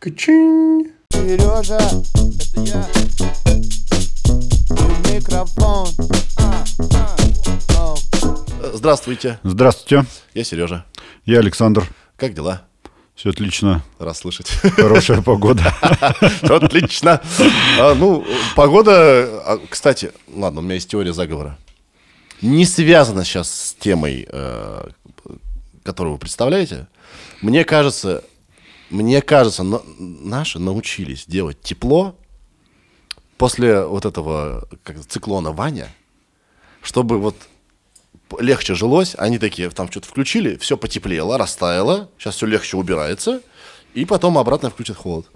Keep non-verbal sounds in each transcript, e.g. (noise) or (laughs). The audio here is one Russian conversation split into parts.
Качин. Сережа, это я. И микрофон. А, а, оу. Здравствуйте, Здравствуйте, я Сережа. я Александр. Как дела? Все отлично, Раз слышать. хорошая погода. (laughs) Отлично. А, Ну, погода... а, Кстати, ладно, у меня есть теория заговора. Не связана сейчас с темой, э, которую вы представляете. Мне кажется, мне кажется, на- наши научились делать тепло после вот этого как, циклона Ваня, чтобы вот легче жилось. Они такие там что-то включили, все потеплело, растаяло, сейчас все легче убирается, и потом обратно включат холод.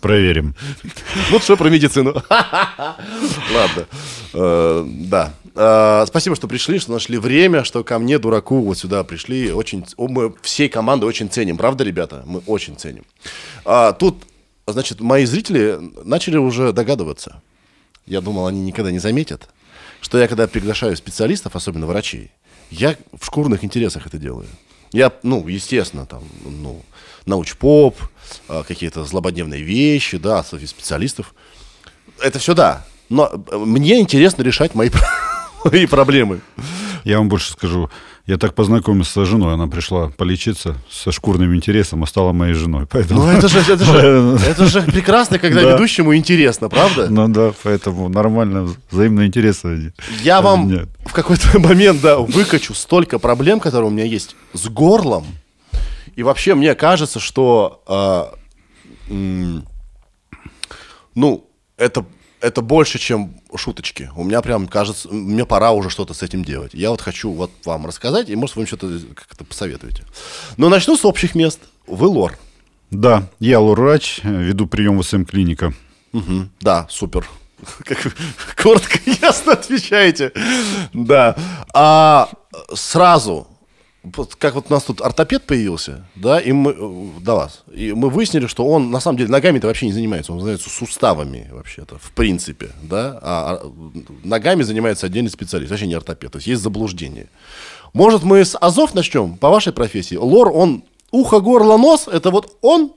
Проверим. (laughs) Вот что про медицину. (laughs) Ладно. Э, Да. Э, Спасибо, что пришли, что нашли время, что ко мне, дураку, вот сюда пришли. Очень, мы всей командой очень ценим. Правда, ребята? Мы очень ценим. А, Тут, значит, мои зрители начали уже догадываться. Я думал, они никогда не заметят, что я, когда приглашаю специалистов, особенно врачей, я в шкурных интересах это делаю. Я, ну, естественно, там, ну, научпоп, а, какие-то злободневные вещи, да, специалистов. Это все да. Но э, мне интересно решать мои, (laughs) (laughs) мои проблемы. Я вам больше скажу. Я так познакомился с женой. Она пришла полечиться со шкурным интересом, а стала моей женой. Поэтому... Ну, это же, это же, (laughs) это же прекрасно, когда Да. ведущему интересно, правда? Ну да, поэтому нормально, взаимные интересы. они Я вам объединяют. в какой-то (laughs) момент, да, выкачу столько проблем, которые у меня есть с горлом. И вообще мне кажется, что, м, ну, это, это больше, чем шуточки. У меня прям кажется, мне пора уже что-то с этим делать. Я вот хочу вот вам рассказать, и может вы мне что-то как-то посоветуете. Но начну с общих мест. Вы лор. Да, я лор-врач, веду прием в СМ-клиника. Мгм. Да, супер. (laughs) Как вы коротко и ясно отвечаете. Да. А сразу, как вот у нас тут ортопед появился, да, и мы, э, до вас, и мы выяснили, что он на самом деле ногами-то вообще не занимается, он занимается суставами вообще-то, в принципе, да, а а, ногами занимается отдельный специалист, вообще не ортопед, то есть есть заблуждение. Может, мы с Азов начнем по вашей профессии? Лор, он ухо, горло, нос, это вот он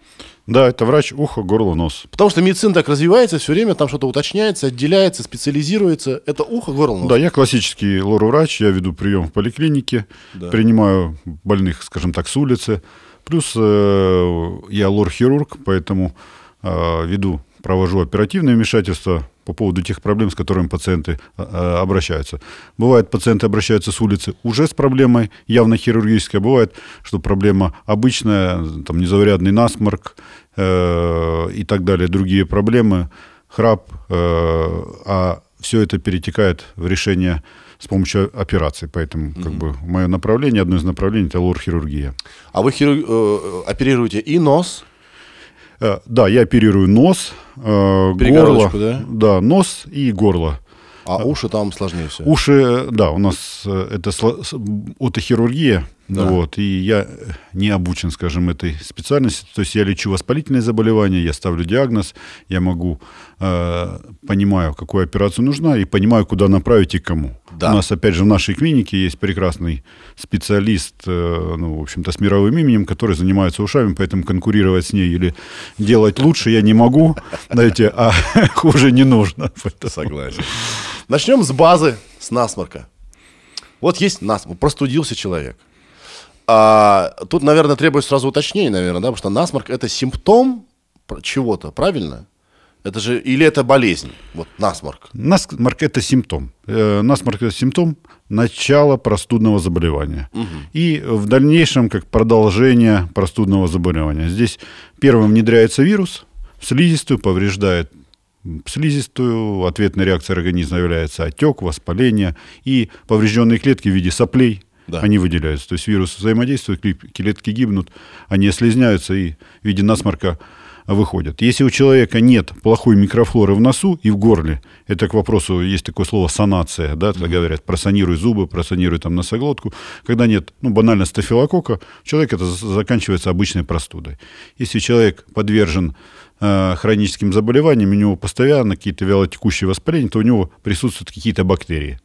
Да, это врач ухо, горло, нос. Потому что медицина так развивается, все время там что-то уточняется, отделяется, специализируется. Это ухо, горло, нос. Да, я классический лор-врач, я веду прием в поликлинике, принимаю больных, скажем так, с улицы. Плюс э, я лор-хирург, поэтому э, веду, провожу оперативное вмешательство по поводу тех проблем, с которыми пациенты э, э, обращаются. Бывает, пациенты обращаются с улицы уже с проблемой явно хирургической, а бывает, что проблема обычная, там незаурядный насморк э, и так далее, другие проблемы, храп, э, а все это перетекает в решение с помощью операций. Поэтому как бы мое направление, одно из направлений это лор-хирургия. А вы хиру- э, оперируете и нос, Да, я оперирую нос, э, горло, да? да, нос и горло. а уши там сложнее все. Уши, э, да, у нас э, это отохирургия, Да. вот, и я э, не обучен, скажем, этой специальности. То есть я лечу воспалительные заболевания, я ставлю диагноз, я могу, э, понимаю, какую операцию нужна, и понимаю, куда направить и кому. Да. У нас, опять же, в нашей клинике есть прекрасный специалист, э, ну, в общем-то, с мировым именем, который занимается ушами, поэтому конкурировать с ней или делать лучше я не могу, знаете, а (laughs) хуже не нужно. Поэтому- Согласен. Начнем с базы, с насморка. Вот есть насморк, простудился человек. А, тут, наверное, требуется сразу уточнение, наверное, да, потому что насморк это симптом чего-то, правильно? Это же, или это болезнь, вот насморк. Насморк – это симптом. Э, Насморк – это симптом начала простудного заболевания. И в дальнейшем, как продолжение простудного заболевания. Здесь первым внедряется вирус в слизистую, повреждает слизистую, ответной реакцией организма является отек, воспаление и поврежденные клетки в виде соплей, Да. они выделяются. То есть вирус взаимодействует, кле- клетки гибнут, они слизняются и в виде насморка выходят. Если у человека нет плохой микрофлоры в носу и в горле, это к вопросу, есть такое слово санация, да, когда говорят, просанируй зубы, просанируй там носоглотку. Когда нет, ну, банально стафилококка, у человека это за- заканчивается обычной простудой. Если человек подвержен э, хроническим заболеваниям, у него постоянно какие-то вялотекущие воспаления, то у него присутствуют какие-то бактерии.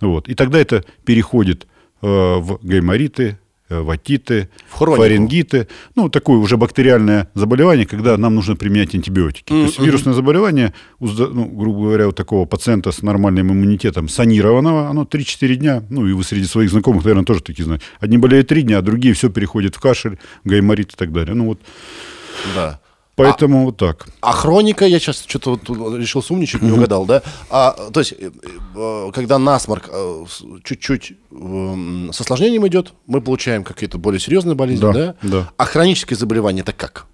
Вот. И тогда это переходит э, в гаймориты, ватиты, В хронику. фарингиты. Ну, такое уже бактериальное заболевание, когда нам нужно применять антибиотики. То есть вирусное заболевание, ну, грубо говоря, у такого пациента с нормальным иммунитетом санированного, оно 3-4 дня, ну и вы среди своих знакомых, наверное, тоже такие знаете. Одни болеют 3 дня, а другие все переходят в кашель, гайморит и так далее. Ну вот, Да. Поэтому вот так. А хроника, я сейчас что-то вот решил сумничать, не угадал, да? А, то есть, э, э, когда насморк э, чуть-чуть эм, с осложнением идет, мы получаем какие-то более серьезные болезни, Да, да? да. А хроническое заболевание это как?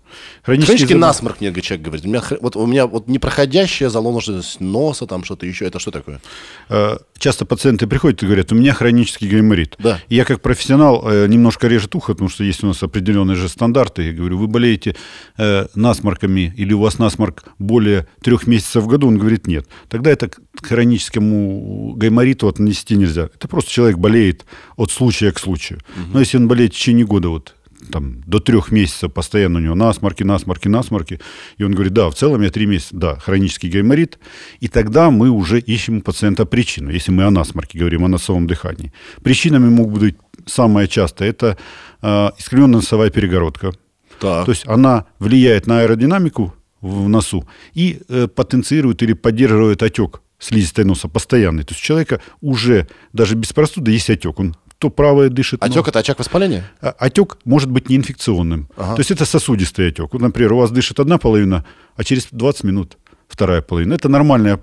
Хронический насморк, мне человек говорит. У меня, вот у меня вот непроходящая заложенность носа, там что-то еще. Это что такое? Э, Часто пациенты приходят и говорят, у меня хронический гайморит. Да. И Я как профессионал э, немножко режет ухо, потому что есть у нас определенные же стандарты. Я говорю, вы болеете э, насморками или у вас насморк более трех месяцев в году? Он говорит, нет. Тогда это к хроническому гаймориту отнести нельзя. Это просто человек болеет от случая к случаю. Но если он болеет в течение года, вот там, до трех месяцев постоянно у него насморки, насморки, насморки. И он говорит, да, в целом я три месяца, да, хронический гайморит. И тогда мы уже ищем у пациента причину, если мы о насморке говорим, о носовом дыхании. Причинами могут быть самое частое, это э, искривленная носовая перегородка. Так. То есть она влияет на аэродинамику в носу и э, потенцирует или поддерживает отек слизистой носа постоянный. То есть у человека уже даже без простуды есть отек. Он то правое дышит. Отек нос- это очаг воспаления? а- Отек может быть неинфекционным. То есть это сосудистый отек. Вот, например, у вас дышит одна половина, а через 20 минут вторая половина. Это нормальное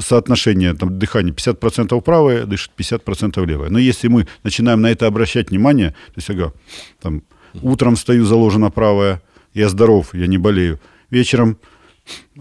соотношение там, дыхания. 50% правое дышит, 50% левое. Но если мы начинаем на это обращать внимание, то есть, ага, там, утром встаю, заложено правое, я здоров, я не болею. Вечером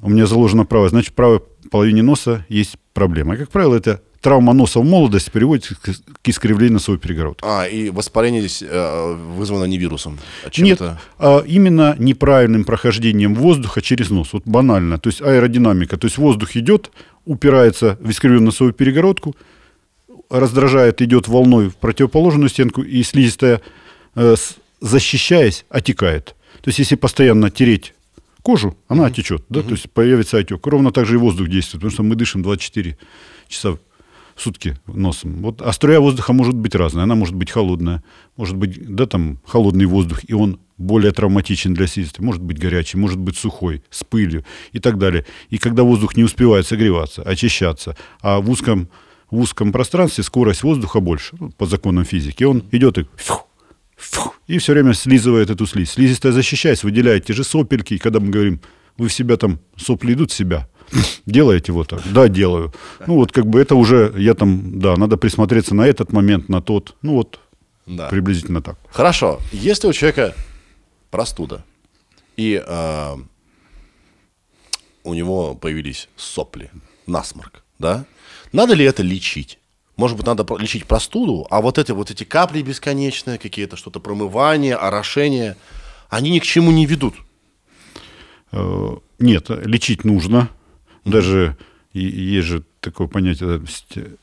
у меня заложено правое, значит, в правой половине носа есть проблема. И, как правило, это травма носа в молодости приводит к к искривлению носовой перегородки. А, и воспаление здесь э, вызвано не вирусом. а чем Нет, это? а именно неправильным прохождением воздуха через нос. Вот банально. То есть аэродинамика. То есть воздух идет, упирается в искривленную носовую перегородку, раздражает, идет волной в противоположную стенку, и слизистая, э, защищаясь, отекает. То есть если постоянно тереть кожу, она отечет, да, то есть появится отек. Ровно так же и воздух действует, потому что мы дышим 24 часа сутки носом. Вот, а воздуха может быть разная. Она может быть холодная, может быть, да, там, холодный воздух, и он более травматичен для слизистой. Может быть горячий, может быть сухой, с пылью и так далее. И когда воздух не успевает согреваться, очищаться, а в узком, в узком пространстве скорость воздуха больше, ну, по законам физики, он идет и и все время слизывает эту слизь. Слизистая защищаясь, выделяет те же сопельки, и когда мы говорим, вы в себя там, сопли идут в себя, (clears throat) делаете вот так? Да, делаю. Ну вот как бы это уже, я там, да, надо присмотреться на этот момент, на тот, ну вот Да. приблизительно так. Хорошо. Если у человека простуда, и э, у него появились сопли, насморк, да? Надо ли это лечить? Может быть, надо лечить простуду, а вот эти вот эти капли бесконечные, какие-то что-то промывание, орошение, они ни к чему не ведут. Э, Нет, лечить нужно. Даже есть же такое понятие,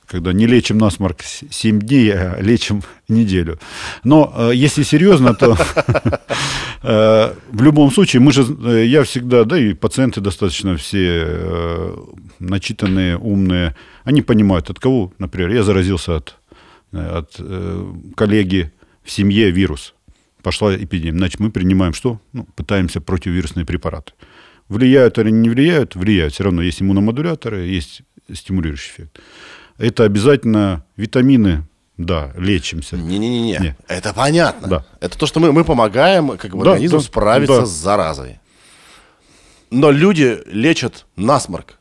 когда не лечим насморк 7 дней, а лечим неделю. Но э, если серьезно, то (laughs) э, в любом случае, мы же, э, я всегда, да и пациенты достаточно все начитанные, умные, они понимают, от кого, например, я заразился от, от коллеги в семье вирус. Пошла эпидемия. Значит, мы принимаем что? Ну, пытаемся противовирусные препараты. Влияют они, не влияют? Влияют. Все равно есть иммуномодуляторы, есть стимулирующий эффект. Это обязательно витамины, да, лечимся. Не-не-не, Не. это понятно. Да. Это то, что мы, мы помогаем как бы, Да, организму да, справиться да. с заразой. Но люди лечат насморк,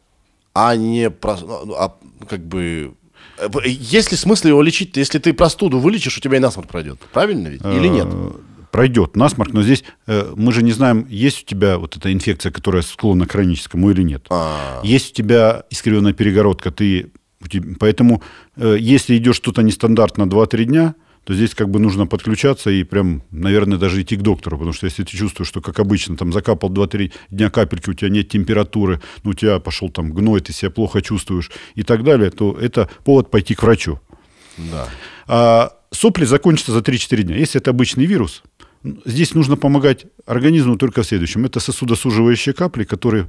а не про- ну, а, как бы. э, Есть ли смысл его лечить, если ты простуду вылечишь, у тебя и насморк пройдет? Правильно ведь? Или нет? Пройдет насморк, но здесь э, мы же не знаем, есть у тебя вот эта инфекция, которая склонна к хроническому или нет. А. Есть у тебя искривленная перегородка, ты, поэтому э, если идет что-то нестандартно 2-3 дня, то здесь как бы нужно подключаться и прям, наверное, даже идти к доктору, потому что если ты чувствуешь, что, как обычно, там закапал 2-3 дня капельки, у тебя нет температуры, ну, у тебя пошел там гной, ты себя плохо чувствуешь и так далее, то это повод пойти к врачу. Да. А сопли закончатся за 3-4 дня. Если это обычный вирус, здесь нужно помогать организму только в следующем. Это сосудосуживающие капли, которые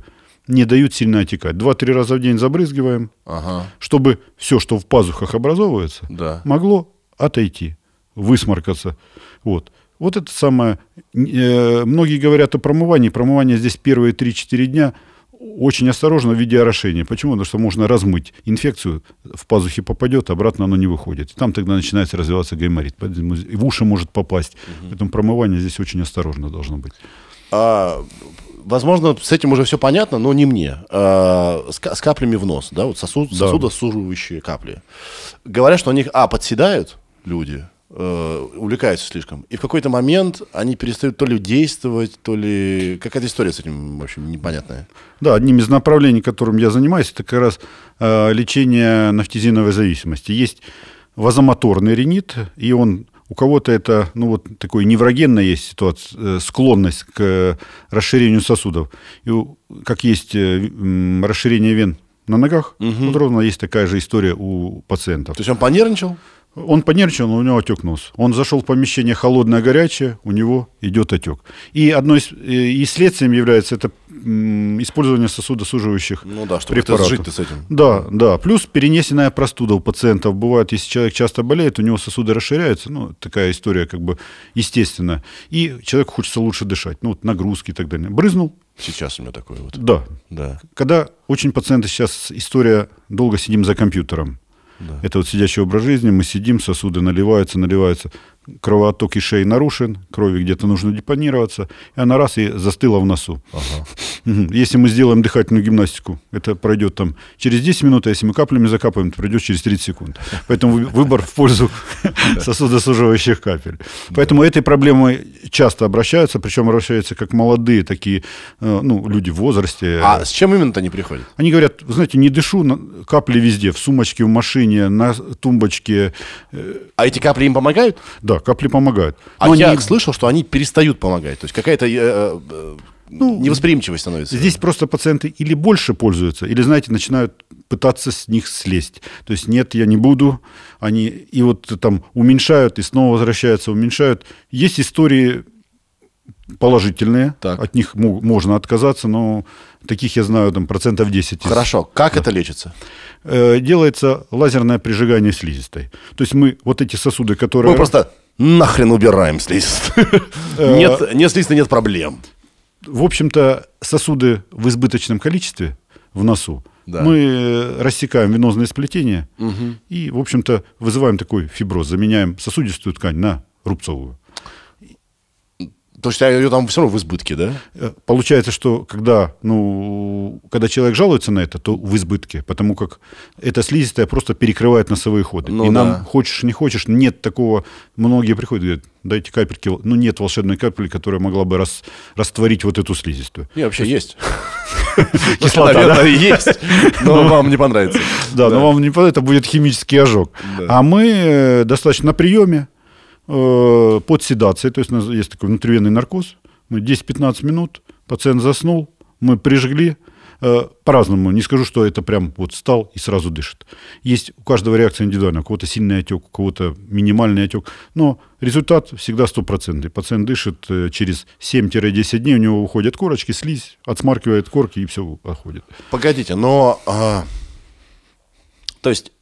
не дают сильно отекать. Два-три раза в день забрызгиваем, Ага. чтобы все, что в пазухах образовывается, Да. могло отойти. высморкаться. Вот. Вот это самое. э, многие говорят о промывании. Промывание здесь первые 3-4 дня очень осторожно в виде орошения. Почему? Потому что можно размыть инфекцию, в пазухи попадет, обратно оно не выходит. Там тогда начинается развиваться гайморит. Поэтому и в уши может попасть. Поэтому промывание здесь очень осторожно должно быть. А, возможно, с этим уже все понятно, но не мне. А, с, с каплями в нос, да, вот сосуд, Да. сосудосуживающие капли. Говорят, что они, а, подседают люди, э, увлекаются слишком, и в какой-то момент они перестают то ли действовать, то ли... Какая-то история с этим, в общем, непонятная. Да, одним из направлений, которым я занимаюсь, это как раз э, лечение нафтизиновой зависимости. Есть вазомоторный ринит, и он у кого-то это, ну вот такой неврогенная есть ситуация, э, склонность к расширению сосудов. И как есть э, расширение вен на ногах, вот ровно есть такая же история у пациентов. То есть он понервничал? Он понервничал, но у него отек нос. Он зашел в помещение холодное, горячее, у него идет отек. И одно из, э, и следствием является это использование сосудосуживающих Ну да, чтобы препаратов. жить-то с этим. Да, да. Плюс перенесенная простуда у пациентов. Бывает, если человек часто болеет, у него сосуды расширяются. Ну, такая история как бы естественная. И человеку хочется лучше дышать. Ну, вот нагрузки и так далее. Брызнул? Сейчас у меня такое вот. Да. Да. Когда очень пациенты сейчас история долго сидим за компьютером. Это вот сидящий образ жизни, мы сидим, сосуды наливаются, наливаются, кровоотток из шеи нарушен, крови где-то нужно депонироваться, и она раз и застыла в носу. (laughs) Мгм. Если мы сделаем дыхательную гимнастику, это пройдет там через 10 минут, а если мы каплями закапаем, это пройдет через 30 секунд. Поэтому вы- выбор в пользу (laughs) сосудосуживающих капель. Поэтому этой проблемой часто обращаются, причем обращаются как молодые такие, э, ну, люди в возрасте. А с чем именно-то они приходят? Они говорят, знаете, не дышу, капли везде, в сумочке, в машине, на тумбочке. Э, А эти капли им помогают? Да, капли помогают. А Но я они- слышал, что они перестают помогать. То есть какая-то э, э, невосприимчивость становится. Здесь просто пациенты или больше пользуются, или, знаете, начинают пытаться с них слезть. То есть нет, я не буду. Они и вот там уменьшают, и снова возвращаются, уменьшают. Есть истории положительные, Так. от них мо- можно отказаться, но таких я знаю там процентов 10. из- Хорошо. Как это лечится? Э, Делается лазерное прижигание слизистой. То есть мы вот эти сосуды, которые... Мы просто нахрен убираем. Э, (laughs) Нет, нет слизистой, нет проблем. в общем-то, сосуды в избыточном количестве в носу Да. мы э, рассекаем венозные сплетения и, в общем-то, вызываем такой фиброз, заменяем сосудистую ткань на рубцовую. То есть ее там все равно в избытке, да? Э, Получается, что когда, ну, когда человек жалуется на это, то в избытке, потому как эта слизистая просто перекрывает носовые ходы. Ну и да. нам, хочешь не хочешь, нет такого... Многие приходят и говорят, дайте капельки. Ну, нет волшебной капли, которая могла бы рас- растворить вот эту слизистую. Не, вообще есть. (laughs) Кислота, Наверное, есть. Но вам не понравится. Да, но вам не понравится, это будет химический ожог. А мы э, достаточно на приеме, э, под седацией, то есть есть такой внутривенный наркоз, мы 10-15 минут, пациент заснул, мы прижгли, э, по-разному, не скажу, что это прям вот встал и сразу дышит. Есть у каждого реакция индивидуальная, у кого-то сильный отек, у кого-то минимальный отек, но результат всегда стопроцентный. Пациент дышит э, через 7-10 дней, у него уходят корочки, слизь, отсмаркивает корки и все отходит. Погодите, но... а, То есть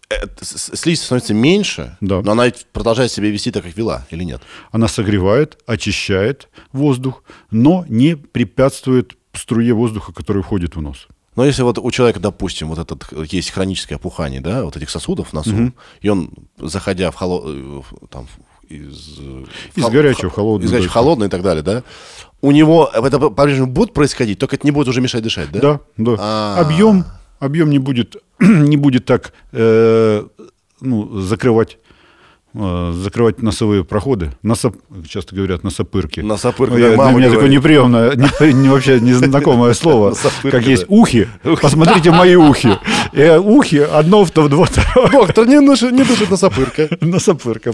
слизь становится меньше, Да. но она продолжает себя вести так, как вела, или нет? Она согревает, очищает воздух, но не препятствует струе воздуха, который входит в нос. Но если вот у человека, допустим, вот этот э, есть хроническое опухание, да, вот этих сосудов в носу, и он, заходя в холод... там, из, э, Из хол- горячего холодное, Из горячего холодное и так далее, да? У него это по-прежнему будет происходить, только это не будет уже мешать дышать, да? Да, да. А. Объем, объем не будет, (clears throat) не будет так э, ну, закрывать, э, закрывать носовые проходы. Носоп, часто говорят носопырки. Я- мама Для меня такое неприемное, не- не- вообще незнакомое (laughs) слово. Как есть ухи. Посмотрите мои ухи. Э, Ухи, одно, второе, два, второе. Доктор, не, не дышит носопырка. (laughs) Носопырка.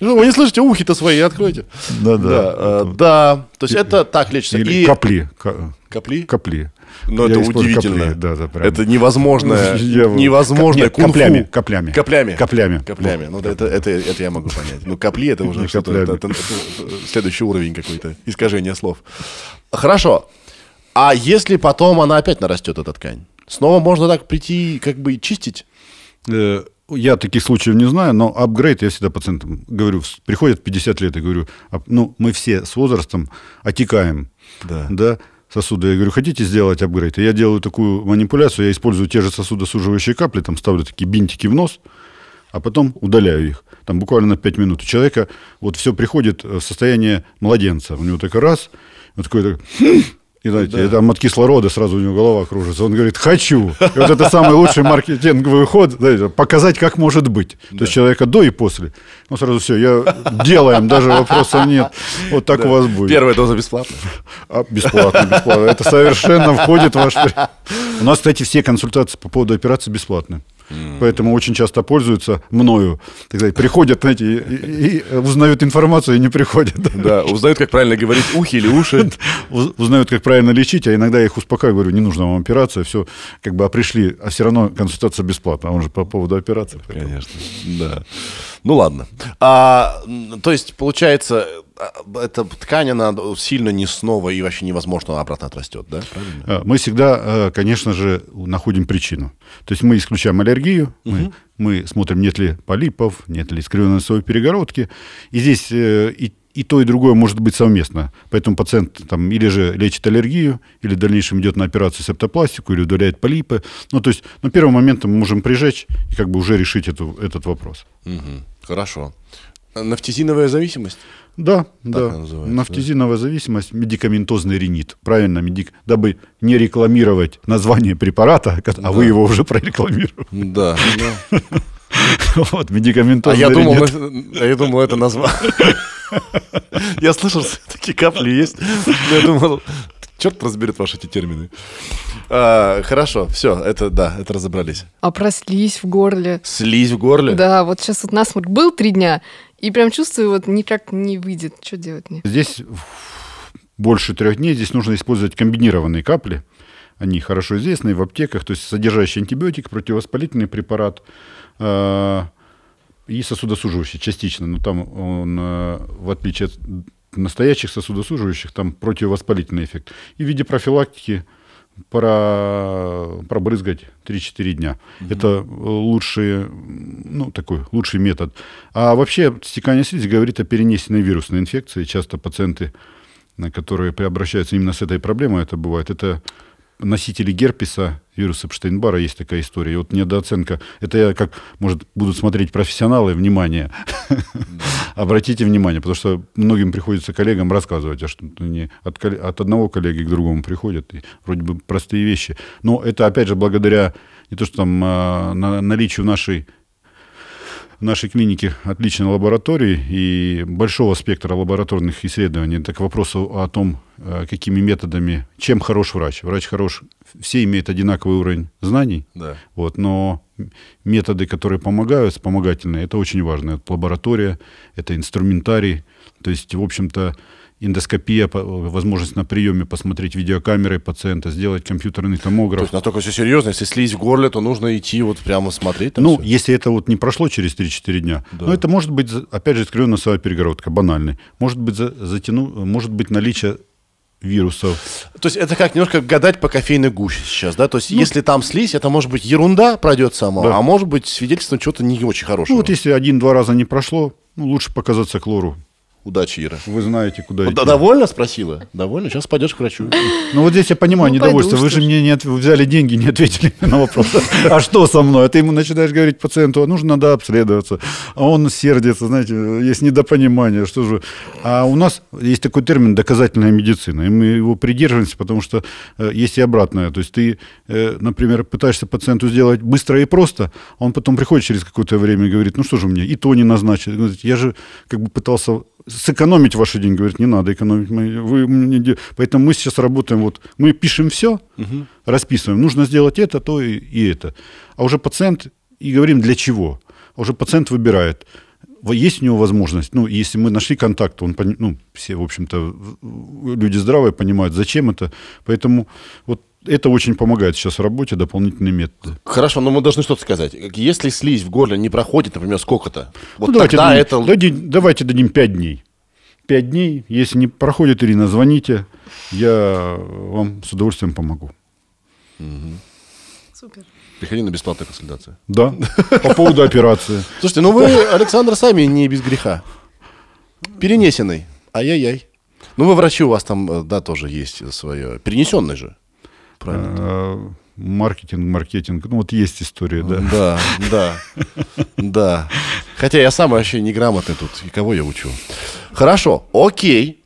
Ну, вы не слышите, ухи-то свои откройте. Да-да. Да, э, да. То есть это так лечится. Или И капли. Ка- капли? Капли. Ну, Я это удивительно. капли, Да, да, прям. Это невозможное, (laughs) Я- невозможное Нет, каплями, каплями. Каплями. Каплями. Каплями. Ну, это, это, это я могу понять. Ну, капли это уже что-то, это- это- это следующий уровень какой-то, искажение слов. Хорошо. А если потом она опять нарастет, эта ткань? Снова можно так прийти, как бы и чистить? Э, я таких случаев не знаю, но апгрейд я всегда пациентам говорю, приходят 50 лет, я говорю, «А, ну, мы все с возрастом отекаем, Да. да, сосуды. Я говорю, хотите сделать апгрейд? И я делаю такую манипуляцию, я использую те же сосудосуживающие капли, там ставлю такие бинтики в нос, а потом удаляю их. Там буквально на 5 минут. У человека вот все приходит в состояние младенца. У него такой раз, вот такой, так, и знаете, это там от кислорода сразу у него голова кружится. Он говорит, хочу. И вот это самый лучший маркетинговый ход, знаете, показать, как может быть. То есть человека до и после. Ну, сразу все, я делаем, даже вопросов нет. Вот так у вас будет. Первая доза бесплатная. А, бесплатно, бесплатно. Это совершенно входит в ваш... У нас, кстати, все консультации по поводу операции бесплатны. Поэтому очень часто пользуются мною. Так сказать, приходят, знаете, и, и- и узнают информацию и не приходят. Да, узнают, как правильно говорить ухи или уши. (laughs) Уз- Узнают, как правильно лечить, а иногда я их успокаиваю, говорю, не нужна вам операция, все, как бы, а пришли, а все равно консультация бесплатна, а он же по поводу операции. поэтому. Конечно, да. Ну ладно. А, то есть, получается, а, эта ткань, она сильно не снова и вообще невозможно обратно отрастет, да? Правильно? А, Мы всегда, э, конечно же, находим причину. То есть мы исключаем аллергию, мы, мы смотрим, нет ли полипов, нет ли искривленной носовой перегородки. И здесь э, и, и то, и другое может быть совместно. Поэтому пациент там, или же лечит аллергию, или в дальнейшем идет на операцию септопластику, или удаляет полипы. Ну, то есть на первый момент мы можем прижечь и как бы уже решить эту, этот вопрос. Мгм. Хорошо. Нафтизиновая зависимость? Да, она да. Нафтизиновая зависимость, медикаментозный ринит. Правильно, медик... дабы не рекламировать название препарата, а вы его уже прорекламировали. Да. (laughs) Вот, А медикаментозный я думал, а я думал, это название. (laughs) Я слышал, что такие капли есть. Но я думал, черт разберет ваши эти термины. А, Хорошо, все, это да, это разобрались. А про слизь в горле. Слизь в горле? Да, вот сейчас вот насморк был три дня, и прям чувствую, вот никак не выйдет. Что делать мне? Здесь больше трех дней, здесь нужно использовать комбинированные капли. Они хорошо известны в аптеках, то есть содержащий антибиотик, противовоспалительный препарат э, и сосудосуживающий частично. Но там он, э, в отличие от настоящих сосудосуживающих, там противовоспалительный эффект. И в виде профилактики пора пробрызгать 3-4 дня. Это лучший, ну, такой лучший метод. А вообще стекание слизи говорит о перенесенной вирусной инфекции. Часто пациенты, которые обращаются именно с этой проблемой, это бывает, это носители герпеса, вируса Эпштейн-Бара, есть такая история. И вот недооценка, это я как, может, будут смотреть профессионалы, внимание, (laughs) обратите внимание, потому что многим приходится коллегам рассказывать, а что не от, от одного коллеги к другому приходят, и вроде бы простые вещи. Но это, опять же, благодаря не то, что там а, на- наличию нашей в нашей клинике отличной лаборатории и большого спектра лабораторных исследований. Это к вопросу о том, э, какими методами, чем хорош врач. Врач хорош, все имеют одинаковый уровень знаний, Да. вот, но методы, которые помогают, вспомогательные, это очень важно. Это лаборатория, это инструментарий. То есть, в общем-то, эндоскопия, возможность на приеме посмотреть видеокамерой пациента, сделать компьютерный То томограф. есть настолько все серьезно, если слизь в горле, то нужно идти вот прямо смотреть. Ну, всё? если это вот не прошло через 3-4 дня, Да. но это может быть, опять же, носовая перегородка, банальный. Может быть, за- затяну, может быть наличие вирусов. То есть это как немножко гадать по кофейной гуще сейчас, да? То Ну, есть если там слизь, это может быть ерунда пройдет сама, Да. а может быть свидетельство чего-то не очень хорошего. Ну, вот если один-два раза не прошло, ну, лучше показаться к лору. Удачи, Ира. Вы знаете, куда Вот идти. довольно спросила? Довольно? Сейчас пойдешь к врачу. Ну, вот здесь я понимаю Ну, недовольство. пойду, Вы же мне не отв- взяли деньги, не ответили (laughs) на вопрос. А что со мной? А ты ему начинаешь говорить пациенту, а нужно надо обследоваться. А он сердится, знаете, есть недопонимание. Что же? А у нас есть такой термин доказательная медицина. И мы его придерживаемся, потому что э, есть и обратное. То есть ты, э, например, пытаешься пациенту сделать быстро и просто, а он потом приходит через какое-то время и говорит, ну что же мне, и то не назначили. Я же как бы пытался сэкономить ваши деньги. Говорит, не надо экономить. мои- Вы мне де-». Поэтому мы сейчас работаем, вот мы пишем все, расписываем. Нужно сделать это, то и, и это. А уже пациент, и говорим, для чего. А уже пациент выбирает. Есть у него возможность, ну, если мы нашли контакт, он, ну, все, в общем-то, люди здравые понимают, зачем это. Поэтому вот это очень помогает сейчас в работе, дополнительные методы. Хорошо, но мы должны что-то сказать. Если слизь в горле не проходит, например, сколько-то, вот Ну, давайте, тогда дадим, это... дади- давайте дадим 5 дней. 5 дней. Если не проходит, Ирина, звоните. Я вам с удовольствием помогу. Супер. Приходи на бесплатную консультацию. Да, по поводу операции. (laughs) Слушайте, ну вы, Александр, сами не без греха. Перенесенный. Ай-яй-яй. Ну вы врачи, у вас там, э, да, тоже есть свое. Перенесенный же. Правильно. Маркетинг, маркетинг. Ну, вот есть история, да. Да, да, да. Хотя я сам вообще неграмотный тут. И кого я учу? Хорошо, окей.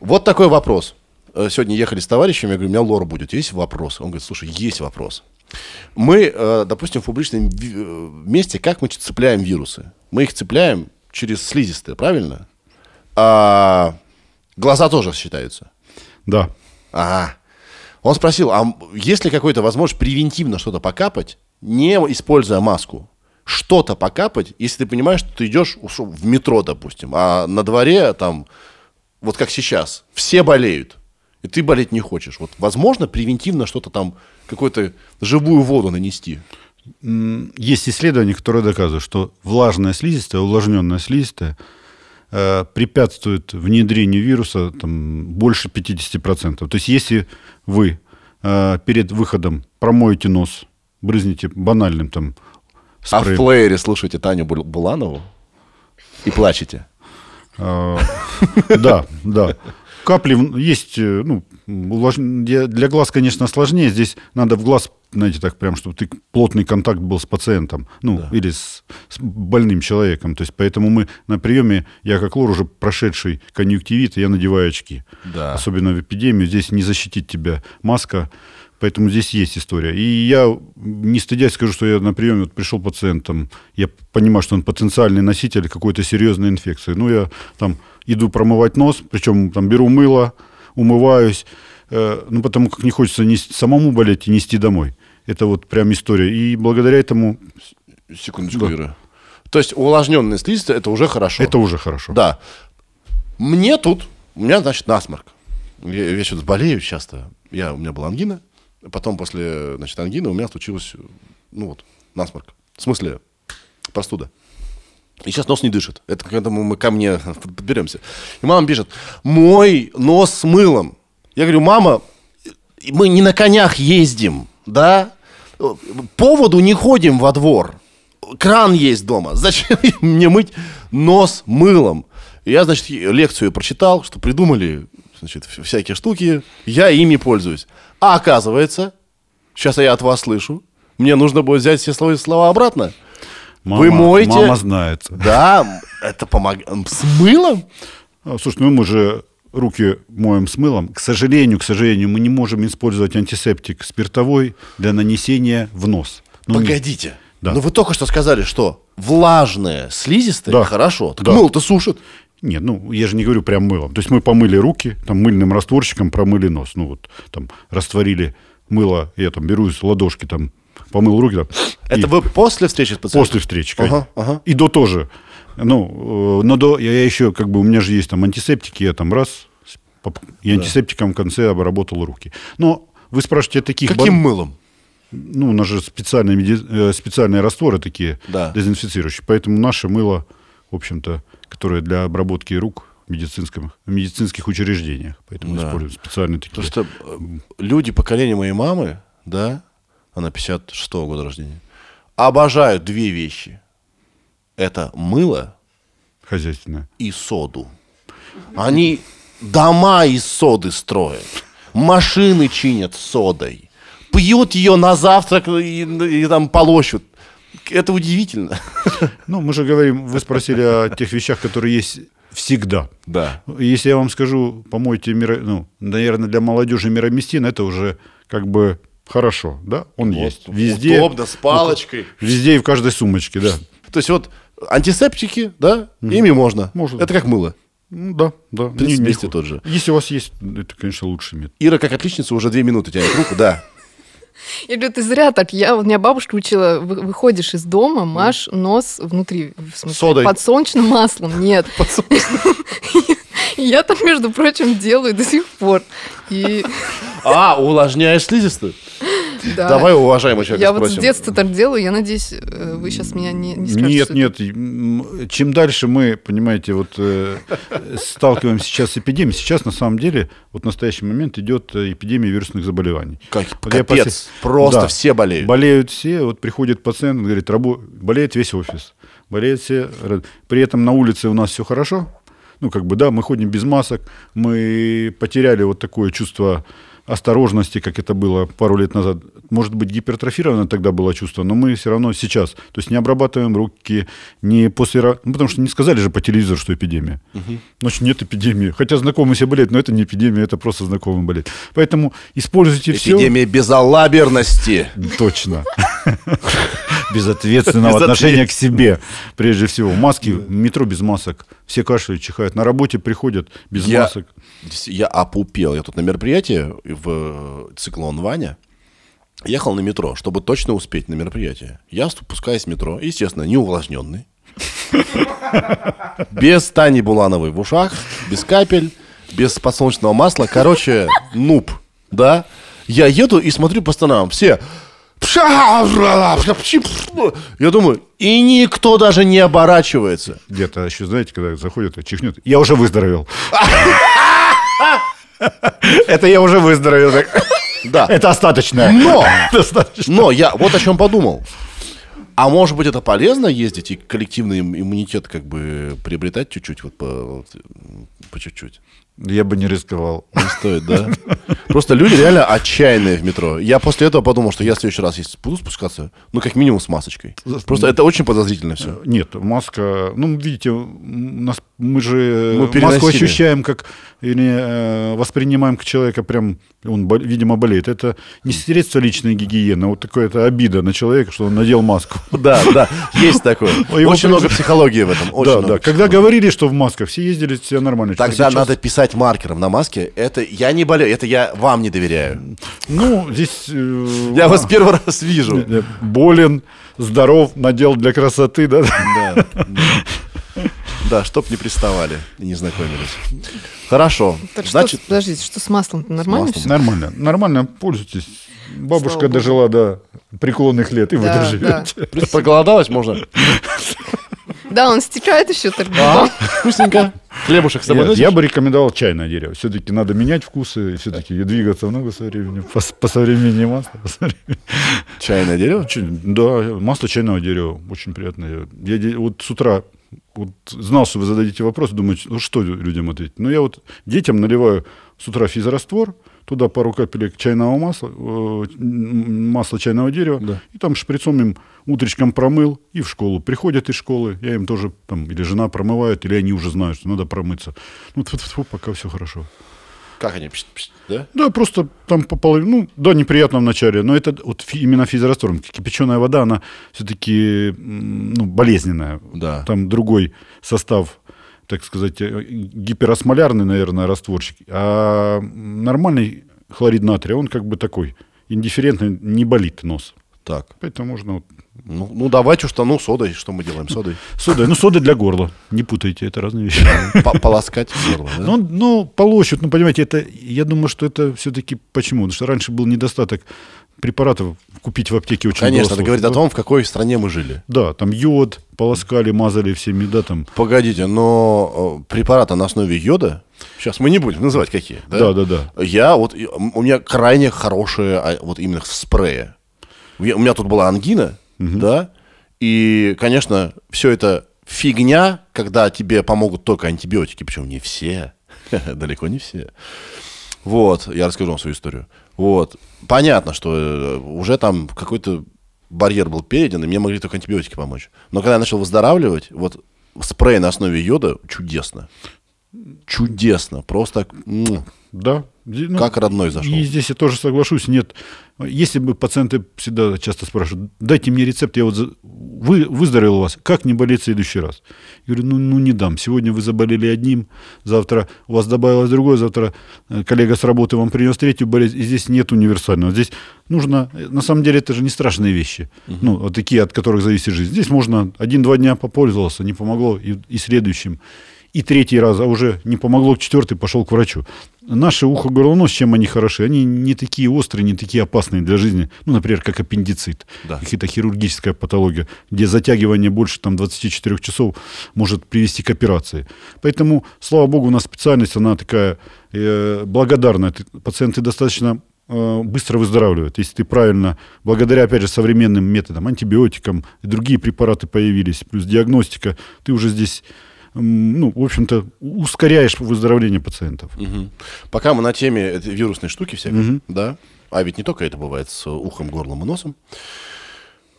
Вот такой вопрос. Э, Сегодня ехали с товарищем, я говорю, у меня лор будет. Есть вопрос? Он говорит, слушай, есть вопрос. Мы, э, допустим, в публичном э, месте, как мы цепляем вирусы? Мы их цепляем через слизистые, правильно? А глаза тоже считаются. Да. Ага. Он спросил, а есть ли какой-то возможность превентивно что-то покапать, не используя маску? Что-то покапать, если ты понимаешь, что ты идешь в метро, допустим, а на дворе там, вот как сейчас, все болеют, и ты болеть не хочешь. Вот возможно превентивно что-то там, какую-то живую воду нанести? Есть исследования, которые доказывают, что влажная слизистая, увлажненная слизистая препятствует внедрению вируса там, больше 50%. То есть если вы э, перед выходом промоете нос, брызните банальным там А в спреем, плеере слушайте Таню Бул- Буланову и плачете. э, да, да. Капли есть, э, ну, для глаз, конечно, сложнее. Здесь надо в глаз, знаете, так прям, чтобы ты плотный контакт был с пациентом, ну, или с, с больным человеком. То есть поэтому мы на приеме, я как лор уже прошедший конъюнктивит, я надеваю очки. Да. Особенно в эпидемию. Здесь не защитит тебя маска. Поэтому здесь есть история. И я, не стыдясь, скажу, что я на приеме вот пришел пациентом, я понимаю, что он потенциальный носитель какой-то серьезной инфекции. Ну, я там иду промывать нос, причем там беру мыло, умываюсь, э, ну, потому как не хочется нес- самому болеть и нести домой. Это вот прям история. И благодаря этому Секундочку, Да. Ира. То есть увлажненная слизистая, это уже хорошо. это уже хорошо. Да. Мне тут, у меня, значит, насморк. Я, я что-то болею часто. Я, у меня была ангина. Потом после, значит, ангины у меня случилось, ну вот, насморк. В смысле, простуда. И сейчас нос не дышит. Это к этому мы ко мне (laughs) подберемся. И мама пишет, мой нос с мылом. Я говорю, мама, мы не на конях ездим, да? Поводу не ходим во двор. Кран есть дома. (laughs) Зачем мне мыть нос мылом? Я, значит, лекцию прочитал, что придумали значит, вс- всякие штуки. Я ими пользуюсь. А оказывается, сейчас я от вас слышу, мне нужно будет взять все слова, слова обратно. Мама, Вы моете- Мама знает. Да, это помогает. С мылом? А, Слушай, ну мы же руки моем с мылом. К сожалению, к сожалению, мы не можем использовать антисептик спиртовой для нанесения в нос. Ну, не- Погодите. Да. Ну вы только что сказали, что влажное, слизистое, Да. хорошо. Так Да. мыло-то сушит. Нет, ну, я же не говорю прям мылом. То есть мы помыли руки, там мыльным растворчиком промыли нос. Ну, вот там растворили мыло, я там беру из ладошки, там помыл руки. Там, Это и вы после встречи с пациентом? после встречи. Ага, конечно. ага. И до тоже. Ну, э, но до, я, я еще, как бы, у меня же есть там антисептики, я там раз, и антисептиком в конце обработал руки. Но вы спрашиваете таких... Каким бан- мылом? Ну, у нас же специальные, меди- э, специальные растворы такие, Да. дезинфицирующие. Поэтому наше мыло, в общем-то, которое для обработки рук в медицинском, в медицинских учреждениях. Поэтому Да. используем специальные такие. Что э, люди поколения моей мамы, да, она 56-го года рождения, обожают две вещи. Это мыло хозяйственное. и соду. Они дома из соды строят, машины чинят содой, пьют ее на завтрак и, и там полощут. Это удивительно. Ну, мы же говорим, вы спросили о тех вещах, которые есть всегда. Да. Если я вам скажу, помойте, миро... ну, наверное, для молодежи мироместин, это уже как бы хорошо, да? Он есть везде. Удобно, с палочкой. Везде и в каждой сумочке, да. То есть вот антисептики, да, ими можно. Можно. Это как мыло. Ну, да, да. Принцип Не- не тот же. Если у вас есть, это, конечно, лучший метод. Ира, как отличница, уже две минуты тянет руку, да. (laughs) Я говорю, ты зря так. Я, вот меня бабушка учила, вы- выходишь из дома, маш нос внутри, в смысле, Содой. подсолнечным маслом. Нет. (laughs) (laughs) Я так, между прочим, делаю до сих пор. И А, увлажняешь слизистую? Да. Давай уважаемый человек Я вот с спросим. детства так делаю, я надеюсь, э, вы сейчас меня не, не скажете. Нет, нет. Чем дальше мы, понимаете, вот э, сталкиваемся сейчас с эпидемией, сейчас на самом деле, вот в настоящий момент идет э, эпидемия вирусных заболеваний. Как, Вот я капец, после- просто Да. все болеют. Болеют все, вот приходит пациент, говорит, рабо... болеет весь офис, болеет все. При этом на улице у нас все хорошо, ну как бы да, мы ходим без масок, мы потеряли вот такое чувство осторожности, как это было пару лет назад. Может быть, гипертрофировано тогда было чувство, но мы все равно сейчас, то есть не обрабатываем руки, не после... Ну, потому что не сказали же по телевизору, что эпидемия. Значит, нет эпидемии. Хотя знакомые все болеют, но это не эпидемия, это просто знакомые болеют. Поэтому используйте все. Эпидемия безалаберности. Точно. (laughs) Безответственного Безответ- отношения к себе, прежде всего. Маски, метро без масок. Все кашляют, чихают. На работе приходят без Я- масок. Я опупел. Я тут на мероприятии в э, циклон Ваня ехал на метро, чтобы точно успеть на мероприятие. Я спускаюсь в метро, естественно, не увлажненный. Без Тани Булановой в ушах, без капель, без подсолнечного масла. Короче, нуб, да? Я еду и смотрю по сторонам. Все... Я думаю, и никто даже не оборачивается. Где-то еще, знаете, когда заходят, и чихнет. Я уже выздоровел. Это я уже выздоровел. Да. Это остаточное. Но, но я вот о чем подумал. А может быть, это полезно ездить и коллективный им- иммунитет как бы приобретать чуть-чуть, вот по, вот, по чуть-чуть? Я бы не рисковал. Не стоит, да? Просто люди реально отчаянные в метро. Я после этого подумал, что я в следующий раз, если буду спускаться, ну, как минимум с масочкой. Просто это очень подозрительно все. Нет, маска, ну, видите, нас, мы же Мы маску переносили. ощущаем как, или э, воспринимаем как человека прям, он, видимо, болеет. Это не средство личной гигиены, а вот такое это обида на человека, что он надел маску. (laughs) Да, да, есть такое. (laughs) Очень много психологии в этом. да, да. Когда говорили, что в масках, все ездили, все нормально. Тогда надо писать маркером на маске. Это я не болею, это я вам не доверяю. Ну, здесь... э, Я вас (laughs) первый раз вижу. э, болен, здоров, надел для красоты, да? Да, да. Да, чтоб не приставали и не знакомились. Хорошо. Так Значит, что, подождите, что с маслом нормально маслом. всё? Нормально, нормально, пользуйтесь. Бабушка Слава богу. дожила до преклонных лет, и вы Да, доживете. плюс проголодалась можно? (laughs) Да, он стекает еще так. А, вкусненько. Хлебушек с собой Нет, я бы рекомендовал чайное дерево. Все-таки надо менять вкусы, все-таки двигаться в ногу со временем, по, по современнее масло. по современнее. Чайное дерево? Очень- Да, масло чайного дерева очень приятное. Я вот с утра вот знал, что вы зададите вопрос, думаю, ну, что людям ответить. Ну, я вот детям наливаю с утра физраствор, туда пару капелек чайного масла, э, масла чайного дерева, Да. и там шприцом им утречком промыл и в школу. Приходят из школы, я им тоже там, или жена промывает, или они уже знают, что надо промыться. Ну, тьфу-тьфу, пока все хорошо. Как они? Пш- пш- Да? Да, просто там по половине, ну, да, неприятно вначале, но это вот фи- именно физраствором. Кипяченая вода, она все-таки, ну, болезненная. Да. Там другой состав, так сказать, э, гиперосмолярный, наверное, растворчик. А нормальный хлорид натрия, он как бы такой, индифферентный, не болит нос. Так. Поэтому можно вот Ну, ну давайте что, ну, содой. Что мы делаем содой? (laughs) Сода, ну, сода для горла. Не путайте, это разные вещи. (laughs) По- Полоскать горло, да? Ну, ну, полощут, ну, понимаете, это, я думаю, что это все-таки почему? Потому что раньше был недостаток препаратов купить в аптеке очень Конечно, было это говорит о том, в какой стране мы жили. Да, там йод полоскали, мазали всеми, да, там. Погодите, но э, препараты на основе йода, сейчас мы не будем называть какие, да? Да, да, да. Я вот, у меня крайне хорошие, а, вот именно. Я- У меня тут была ангина, да, и, конечно, все это фигня, когда тебе помогут только антибиотики, причем не все, (laughs) далеко не все. Вот, я расскажу вам свою историю. Вот, понятно, что э, уже там какой-то барьер был перейден, и мне могли только антибиотики помочь. Но когда я начал выздоравливать, вот спрей на основе йода чудесно. Чудесно, просто Да. Ну, как родной зашел. И здесь я тоже соглашусь, нет. Если бы пациенты всегда часто спрашивают, дайте мне рецепт, я вот за- вы, выздоровел у вас, как не болеть в следующий раз? Я говорю, ну, ну не дам. Сегодня вы заболели одним, завтра у вас добавилось другое, завтра э, коллега с работы вам принес третью болезнь, и здесь нет универсального. Здесь нужно, э, на самом деле это же не страшные вещи, ну, вот такие, от которых зависит жизнь. Здесь можно один-два дня попользовался, не помогло, и, и следующим. и третий раз, а уже не помогло, четвертый пошел к врачу. Наши ухо, горло, нос, чем они хороши? Они не такие острые, не такие опасные для жизни. Ну, например, как аппендицит, Да. какая-то хирургическая патология, где затягивание больше там, 24 часов может привести к операции. Поэтому, слава богу, у нас специальность, она такая э, благодарная. Ты- Пациенты достаточно э, быстро выздоравливают, если ты правильно, благодаря, опять же, современным методам, антибиотикам, и другие препараты появились, плюс диагностика, ты уже здесь, ну, в общем-то, ускоряешь выздоровление пациентов. Мгм. Пока мы на теме вирусной штуки всякой, Мгм. да, а ведь не только это бывает с ухом, горлом и носом,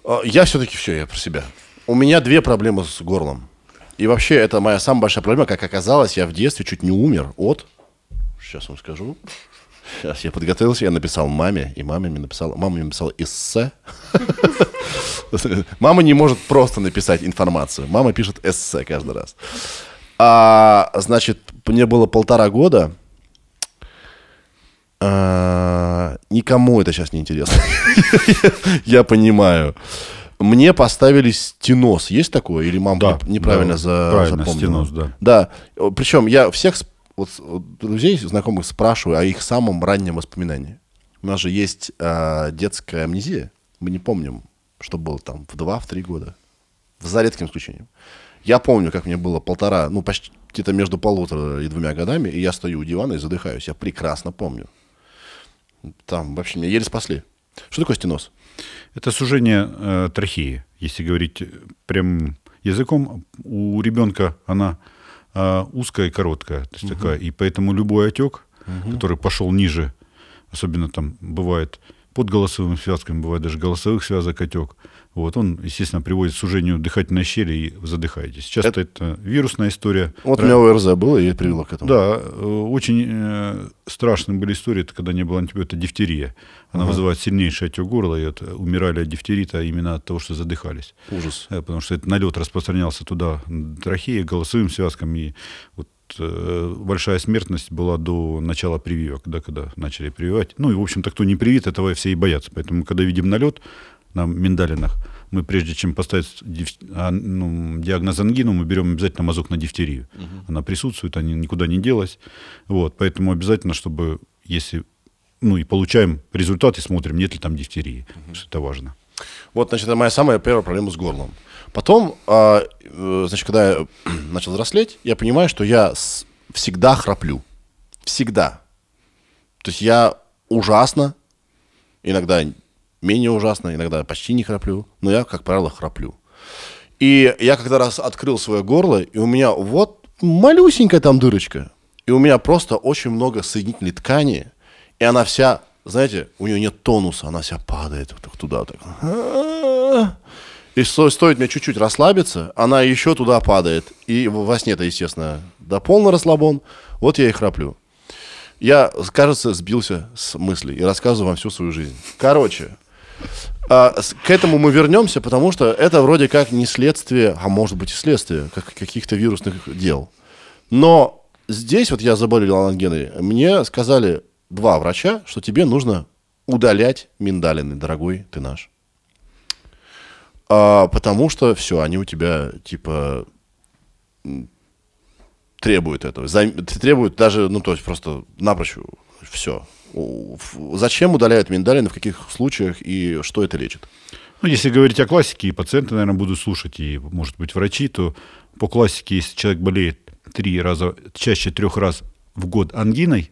а, я все-таки все, я про себя. У меня две проблемы с горлом. И вообще, это моя самая большая проблема. Как оказалось, я в детстве чуть не умер от... Сейчас вам скажу. Сейчас я подготовился, я написал маме, и мама мне написала, мама мне написала эссе. (laughs) Мама не может просто написать информацию. Мама пишет эссе каждый раз. А, значит, мне было полтора года. А, никому это сейчас не интересно. (laughs) Я понимаю. Мне поставили стеноз. Есть такое? Или мама Да, не- неправильно да, за, правильно, запомнила? стеноз, да. Да. Причем я всех вот, друзей, знакомых спрашиваю о их самом раннем воспоминании. У нас же есть а, детская амнезия. Мы не помним, что было там в два, в три года. За редким исключением. Я помню, как мне было полтора, ну, почти где-то между полутора и двумя годами, и я стою у дивана и задыхаюсь. Я прекрасно помню. Там вообще меня еле спасли. Что такое стеноз? Это сужение э, трахеи, если говорить э, прям языком. У ребенка она э, узкая и короткая, то есть такая, и поэтому любой отек, который пошел ниже, особенно там бывает под голосовыми связками, бывает даже голосовых связок отек, вот, он, естественно, приводит к сужению дыхательной щели и задыхаетесь. Часто это, вирусная история. Вот у Ра- меня ОРЗ было и привело к этому. да, э, очень э, страшные были истории, это когда не было антибиотика, дифтерия. Она вызывает сильнейший отек горла, и вот, э, умирали от дифтерита именно от того, что задыхались. Ужас. Э, Потому что этот налет распространялся туда, трахеи, голосовым связкам, и вот большая смертность была до начала прививок, да, когда начали прививать. Ну и, в общем-то, кто не привит, этого все и боятся. Поэтому, когда видим налет на миндалинах, мы прежде чем поставить диф- а, ну, диагноз ангину, мы берем обязательно мазок на дифтерию. Она присутствует, она никуда не делась. Вот, поэтому обязательно, чтобы, если ну и получаем результат и смотрим, нет ли там дифтерии. Что Это важно. Вот, значит, это моя самая первая проблема с горлом. Потом, а, э, значит, когда я (clears throat) начал взрослеть, я понимаю, что я всегда храплю. Всегда. То есть я ужасно, иногда менее ужасно, иногда почти не храплю, но я, как правило, храплю. И я когда раз открыл свое горло, и у меня вот малюсенькая там дырочка, и у меня просто очень много соединительной ткани, и она вся, знаете, у нее нет тонуса, она вся падает вот так туда, так. И сто- стоит мне чуть-чуть расслабиться, она еще туда падает. И во сне-то, естественно, до полный расслабон. Вот я и храплю. Я, кажется, сбился с мыслей и рассказываю вам всю свою жизнь. Короче, а, с- к этому мы вернемся, потому что это вроде как не следствие, а может быть и следствие как, каких-то вирусных дел. Но здесь вот я заболел ангиной. Мне сказали два врача, что тебе нужно удалять миндалины, дорогой ты наш. А, потому что все, они у тебя типа требуют этого. За- требуют даже, ну то есть просто напрочь все. Зачем удаляют миндалины, в каких случаях и что это лечит? Ну, если говорить о классике, и пациенты, наверное, будут слушать, и, может быть, врачи, то по классике, если человек болеет три раза, чаще трех раз в год ангиной,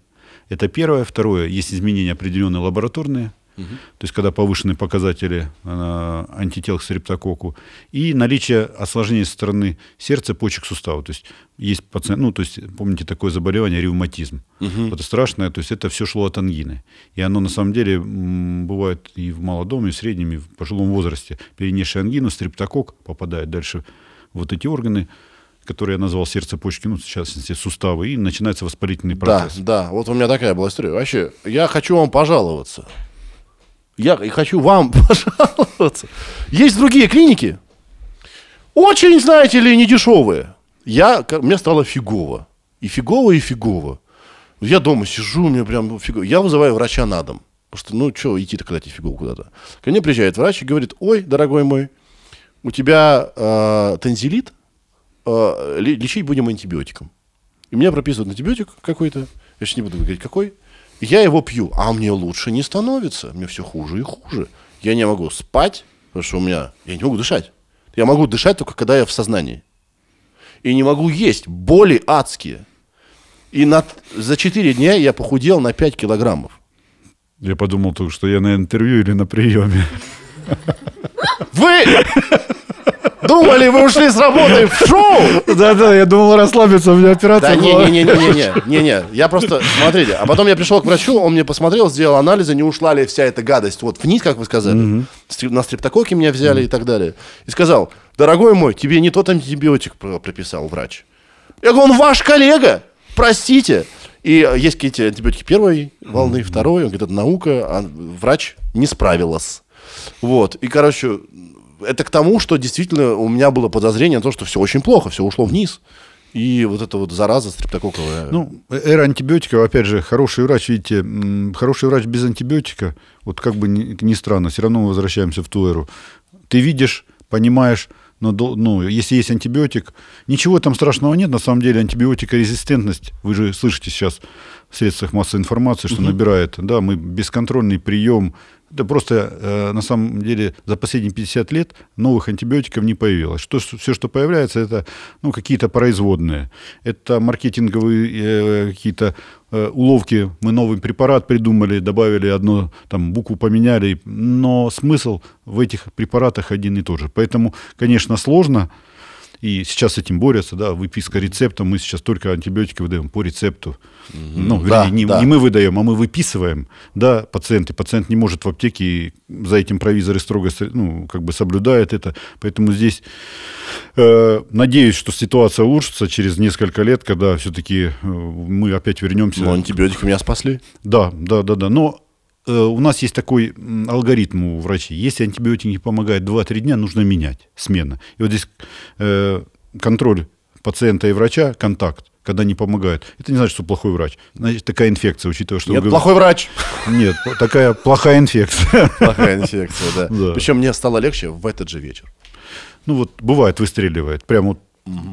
это первое. Второе, есть изменения определенные лабораторные, то есть когда повышены показатели э, антител к стрептококку, и наличие осложнений со стороны сердца, почек, сустава. То есть есть пациент, ну, то есть помните такое заболевание, ревматизм. Вот это страшное, то есть это все шло от ангины. И оно на самом деле м, бывает и в молодом, и в среднем, и в пожилом возрасте. Перенесший ангину, стрептокок попадает дальше вот эти органы, которые я назвал сердце, почки, ну, частности, суставы, и начинается воспалительный процесс. Да, да, вот у меня такая была история. Вообще, я хочу вам пожаловаться. Я хочу вам (laughs) пожаловаться. Есть другие клиники, очень, знаете ли, недешевые. Я, мне стало фигово. И фигово, и фигово. Я дома сижу, мне прям фигово. Я вызываю врача на дом. Потому что, ну, что идти-то, когда тебе фигово куда-то. Ко мне приезжает врач и говорит, ой, дорогой мой, у тебя э, танзелит, э, ле- лечить будем антибиотиком. И мне прописывают антибиотик какой-то, я сейчас не буду говорить какой, я его пью, а мне лучше не становится, мне все хуже и хуже. Я не могу спать, потому что у меня, я не могу дышать. Я могу дышать только когда я в сознании. И не могу есть, боли адские. И на, за 4 дня я похудел на 5 килограммов. Я подумал только, что я на интервью или на приеме. Вы думали, вы ушли с работы в шоу? Да-да, я думал расслабиться, у меня операция Да не, не, не, не, не, не, не, не. Я просто, смотрите, а потом я пришел к врачу, он мне посмотрел, сделал анализы, не ушла ли вся эта гадость вот вниз, как вы сказали. Стрип- На стрептококе меня взяли и так далее. И сказал, дорогой мой, тебе не тот антибиотик про- прописал врач. Я говорю, он ваш коллега, простите. И э, есть какие-то антибиотики первой волны, второй, он говорит, это наука, а врач не справилась. Вот, и, короче, это к тому, что действительно у меня было подозрение на то, что все очень плохо, все ушло вниз. И вот эта вот зараза стрептококковая. Ну, эра антибиотиков, опять же, хороший врач, видите, хороший врач без антибиотика, вот как бы ни, ни странно, все равно мы возвращаемся в ту эру. Ты видишь, понимаешь, но ну, если есть антибиотик, ничего там страшного нет. На самом деле антибиотикорезистентность, вы же слышите сейчас в средствах массовой информации, что набирает. Да, мы бесконтрольный прием. Это просто, э, на самом деле, за последние 50 лет новых антибиотиков не появилось. Что, все, что появляется, это ну, какие-то производные. Это маркетинговые э, какие-то э, уловки. Мы новый препарат придумали, добавили одну там, букву поменяли. Но смысл в этих препаратах один и тот же. Поэтому, конечно, сложно. И сейчас с этим борются, да, выписка рецепта. Мы сейчас только антибиотики выдаем по рецепту. Ну, вернее, Да, не, да. не мы выдаем, а мы выписываем, да, пациент. И пациент не может в аптеке, и за этим провизоры строго, ну, как бы соблюдают это. Поэтому здесь э, надеюсь, что ситуация улучшится через несколько лет, когда все-таки мы опять вернемся. Но антибиотики меня спасли. Да, да, да, да. Но э, у нас есть такой алгоритм у врачей. Если антибиотик не помогает 2-3 дня, нужно менять, смена. И вот здесь э, контроль пациента и врача, контакт, когда не помогает. Это не значит, что плохой врач. Значит, такая инфекция, учитывая, что... Нет, плохой врач. Нет, такая плохая инфекция. Плохая инфекция, да. Да. Причем мне стало легче в этот же вечер. Ну вот бывает, выстреливает. Прям вот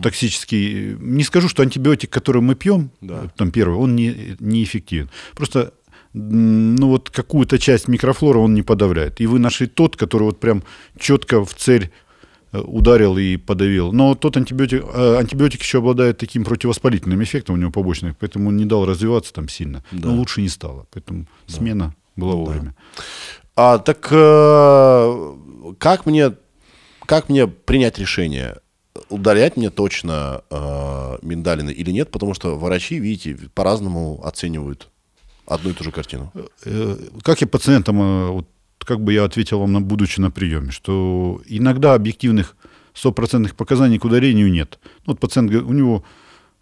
токсический. Не скажу, что антибиотик, который мы пьем, Да. э, там первый, он не, неэффективен. Просто ну вот какую-то часть микрофлоры он не подавляет. И вы нашли тот, который вот прям четко в цель э, ударил и подавил. Но тот антибиотик, э, антибиотик еще обладает таким противовоспалительным эффектом у него побочным, поэтому он не дал развиваться там сильно. Но лучше не стало. Поэтому смена была вовремя. А так э, как мне как мне принять решение? Удалять мне точно э, миндалины или нет? Потому что врачи, видите, по-разному оценивают одну и ту же картину. Э, как я пациентам, э, вот, как бы я ответил вам, на, будучи на приеме, что иногда объективных стопроцентных показаний к ударению нет. Ну, вот пациент, у него,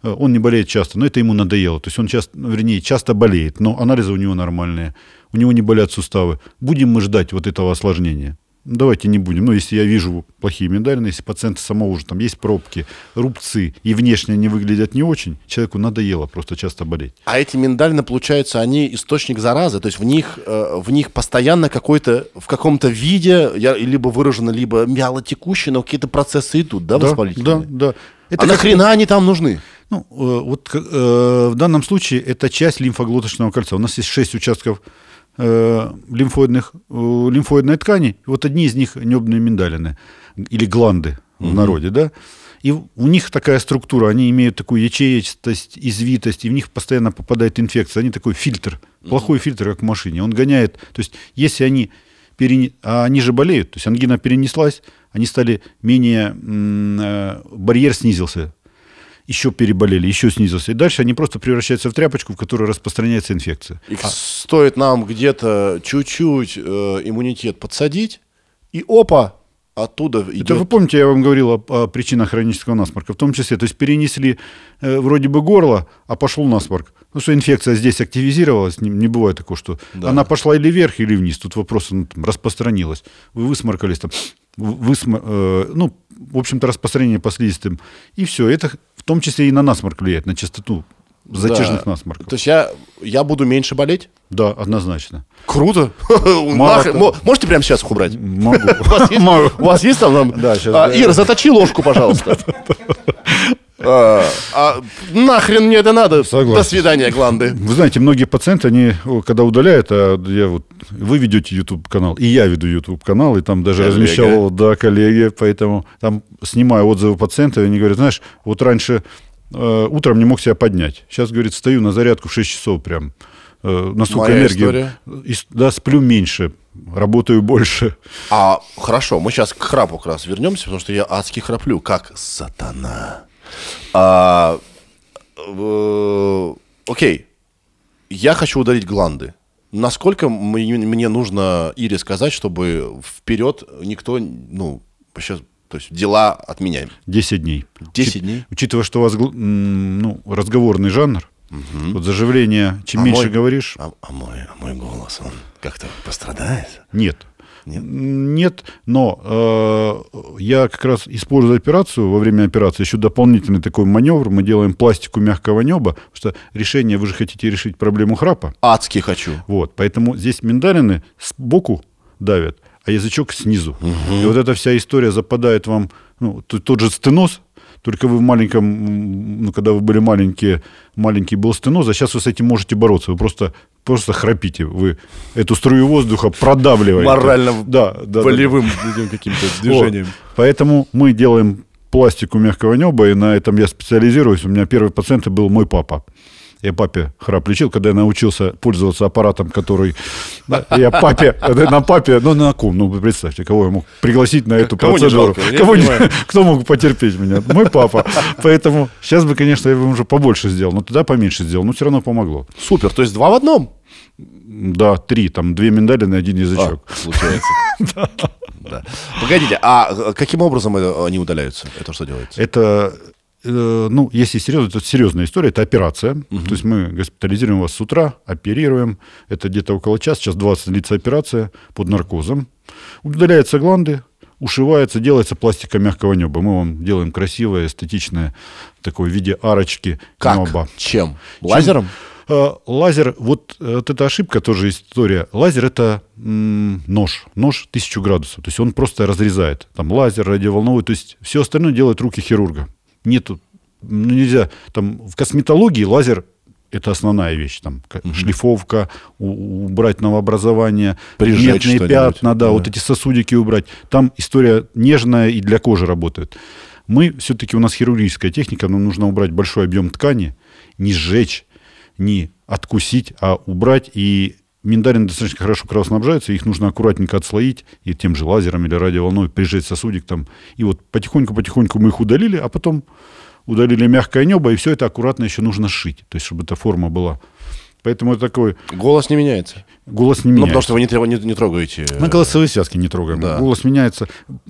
э, он не болеет часто, но это ему надоело. То есть он часто, ну, вернее, часто болеет, но анализы у него нормальные, у него не болят суставы. Будем мы ждать вот этого осложнения? Давайте не будем. Ну, если я вижу плохие миндалины, если пациента самого уже там есть пробки, рубцы, и внешне они выглядят не очень, человеку надоело просто часто болеть. А эти миндалины, получается, они источник заразы, то есть в них, э, в них постоянно какой-то, в каком-то виде, либо выражено, либо вяло текущие, но какие-то процессы идут, да, Да, воспалительные? да, да. а как- нахрена они там нужны? Ну, э, вот э, в данном случае это часть лимфоглоточного кольца. У нас есть шесть участков лимфоидных, э, лимфоидной ткани. Вот одни из них небные миндалины или гланды в народе, да. И у них такая структура, они имеют такую ячеистость, извитость, и в них постоянно попадает инфекция. Они такой фильтр, плохой фильтр, как в машине. Он гоняет, то есть если они перене- а они же болеют, то есть ангина перенеслась, они стали менее, э, барьер снизился, еще переболели, еще снизился. И дальше они просто превращаются в тряпочку, в которой распространяется инфекция. И стоит нам где-то чуть-чуть э, иммунитет подсадить, и опа, оттуда идет... Это вы помните, я вам говорил о, о причинах хронического насморка, в том числе, то есть перенесли э, вроде бы горло, а пошел насморк. Ну, что инфекция здесь активизировалась, не, не бывает такого, что Да. она пошла или вверх, или вниз. Тут вопрос ну, там, распространилась. Вы высморкались там, высма- э, ну, в общем-то, распространение по слизистым. И все. Это в том числе и на насморк влияет, на частоту затяжных Да. насморков. То есть я, я буду меньше болеть? Да, однозначно. Круто. (laughs) Мало Можете прямо сейчас их убрать? Могу. (laughs) У вас есть, там? Да, щас, А. Ира, заточи ложку, пожалуйста. (laughs) А, а нахрен мне это надо? Согласен. До свидания, гланды. Вы знаете, многие пациенты, они, когда удаляют, а я вот, вы ведете YouTube канал, и я веду YouTube канал, и там даже Коллега. размещал, да, коллеги, поэтому там снимаю отзывы пациентов, и они говорят, знаешь, вот раньше э, утром не мог себя поднять, сейчас, говорит, стою на зарядку в 6 часов прям, э, настолько Моя энергии, история. и да, сплю меньше, работаю больше. А, хорошо, мы сейчас к храпу как раз вернемся, потому что я адски храплю, как сатана. А, э, окей, я хочу удалить гланды. Насколько мне, мне нужно Ире сказать, чтобы вперед никто, ну, сейчас, то есть дела отменяем? 10 дней. 10 Учит- дней? Учитывая, что у вас ну, разговорный жанр, вот заживление, чем А меньше мой- говоришь, А, а мой, а мой голос, он как-то пострадает? Нет. Нет? Нет, но э, я как раз использую операцию, во время операции еще дополнительный такой маневр, мы делаем пластику мягкого неба, потому что решение, вы же хотите решить проблему храпа, Адски хочу. вот, поэтому здесь миндалины сбоку давят, а язычок снизу. И вот эта вся история западает вам, ну, тот же стеноз, только вы в маленьком, ну, когда вы были маленькие, маленький был стеноз, а сейчас вы с этим можете бороться. Вы просто, просто храпите. Вы эту струю воздуха продавливаете. Морально да, да, да, Волевым этим каким-то (laughs) движением. вот. Поэтому мы делаем пластику мягкого неба, и на этом я специализируюсь. У меня первый пациент был мой папа. Я папе храп лечил, когда я научился пользоваться аппаратом, который... Я папе, на папе, ну на ком, ну представьте, кого я мог пригласить на эту кого не процедуру. жалко, я Кого не- (laughs) кто мог потерпеть меня? Мой папа. Поэтому сейчас бы, конечно, я бы уже побольше сделал, но тогда поменьше сделал, но все равно помогло. Супер, то есть два в одном? Да, три, там две миндалины, один язычок. А, получается. (laughs) Да. Погодите, а э, каким образом это- они удаляются? Это что делается? Это, э, ну, если серьезно, это серьезная история, это операция. То есть мы госпитализируем вас с утра, оперируем. Это где-то около часа, час 20 длится операция под наркозом. Удаляются гланды, ушивается, делается пластика мягкого неба. Мы вам делаем красивое, эстетичное, такое в виде арочки Как? неба. Чем? Лазером? Э, Лазер, вот, э, вот эта ошибка тоже история. Лазер это нож, нож 1000 градусов. То есть он просто разрезает. Там лазер, радиоволновой, то есть все остальное делают руки хирурга. Нету, ну, нельзя, там в косметологии лазер это основная вещь, там к- шлифовка, убрать новообразование, пигментные что-нибудь. пятна, да, Да. вот эти сосудики убрать. Там история нежная и для кожи работает. Мы все-таки у нас хирургическая техника, нам нужно убрать большой объем ткани, не сжечь, не откусить, а убрать. И миндалины достаточно хорошо кровоснабжаются, их нужно аккуратненько отслоить и тем же лазером или радиоволной прижечь сосудик там. И вот потихоньку-потихоньку мы их удалили, а потом удалили мягкое небо, и все это аккуратно еще нужно сшить, то есть чтобы эта форма была. Поэтому это такой Голос не меняется. голос не Ну, меняется. потому что вы не, не- не трогаете. э, Мы голосовые связки не трогаем. Да. Голос меняется.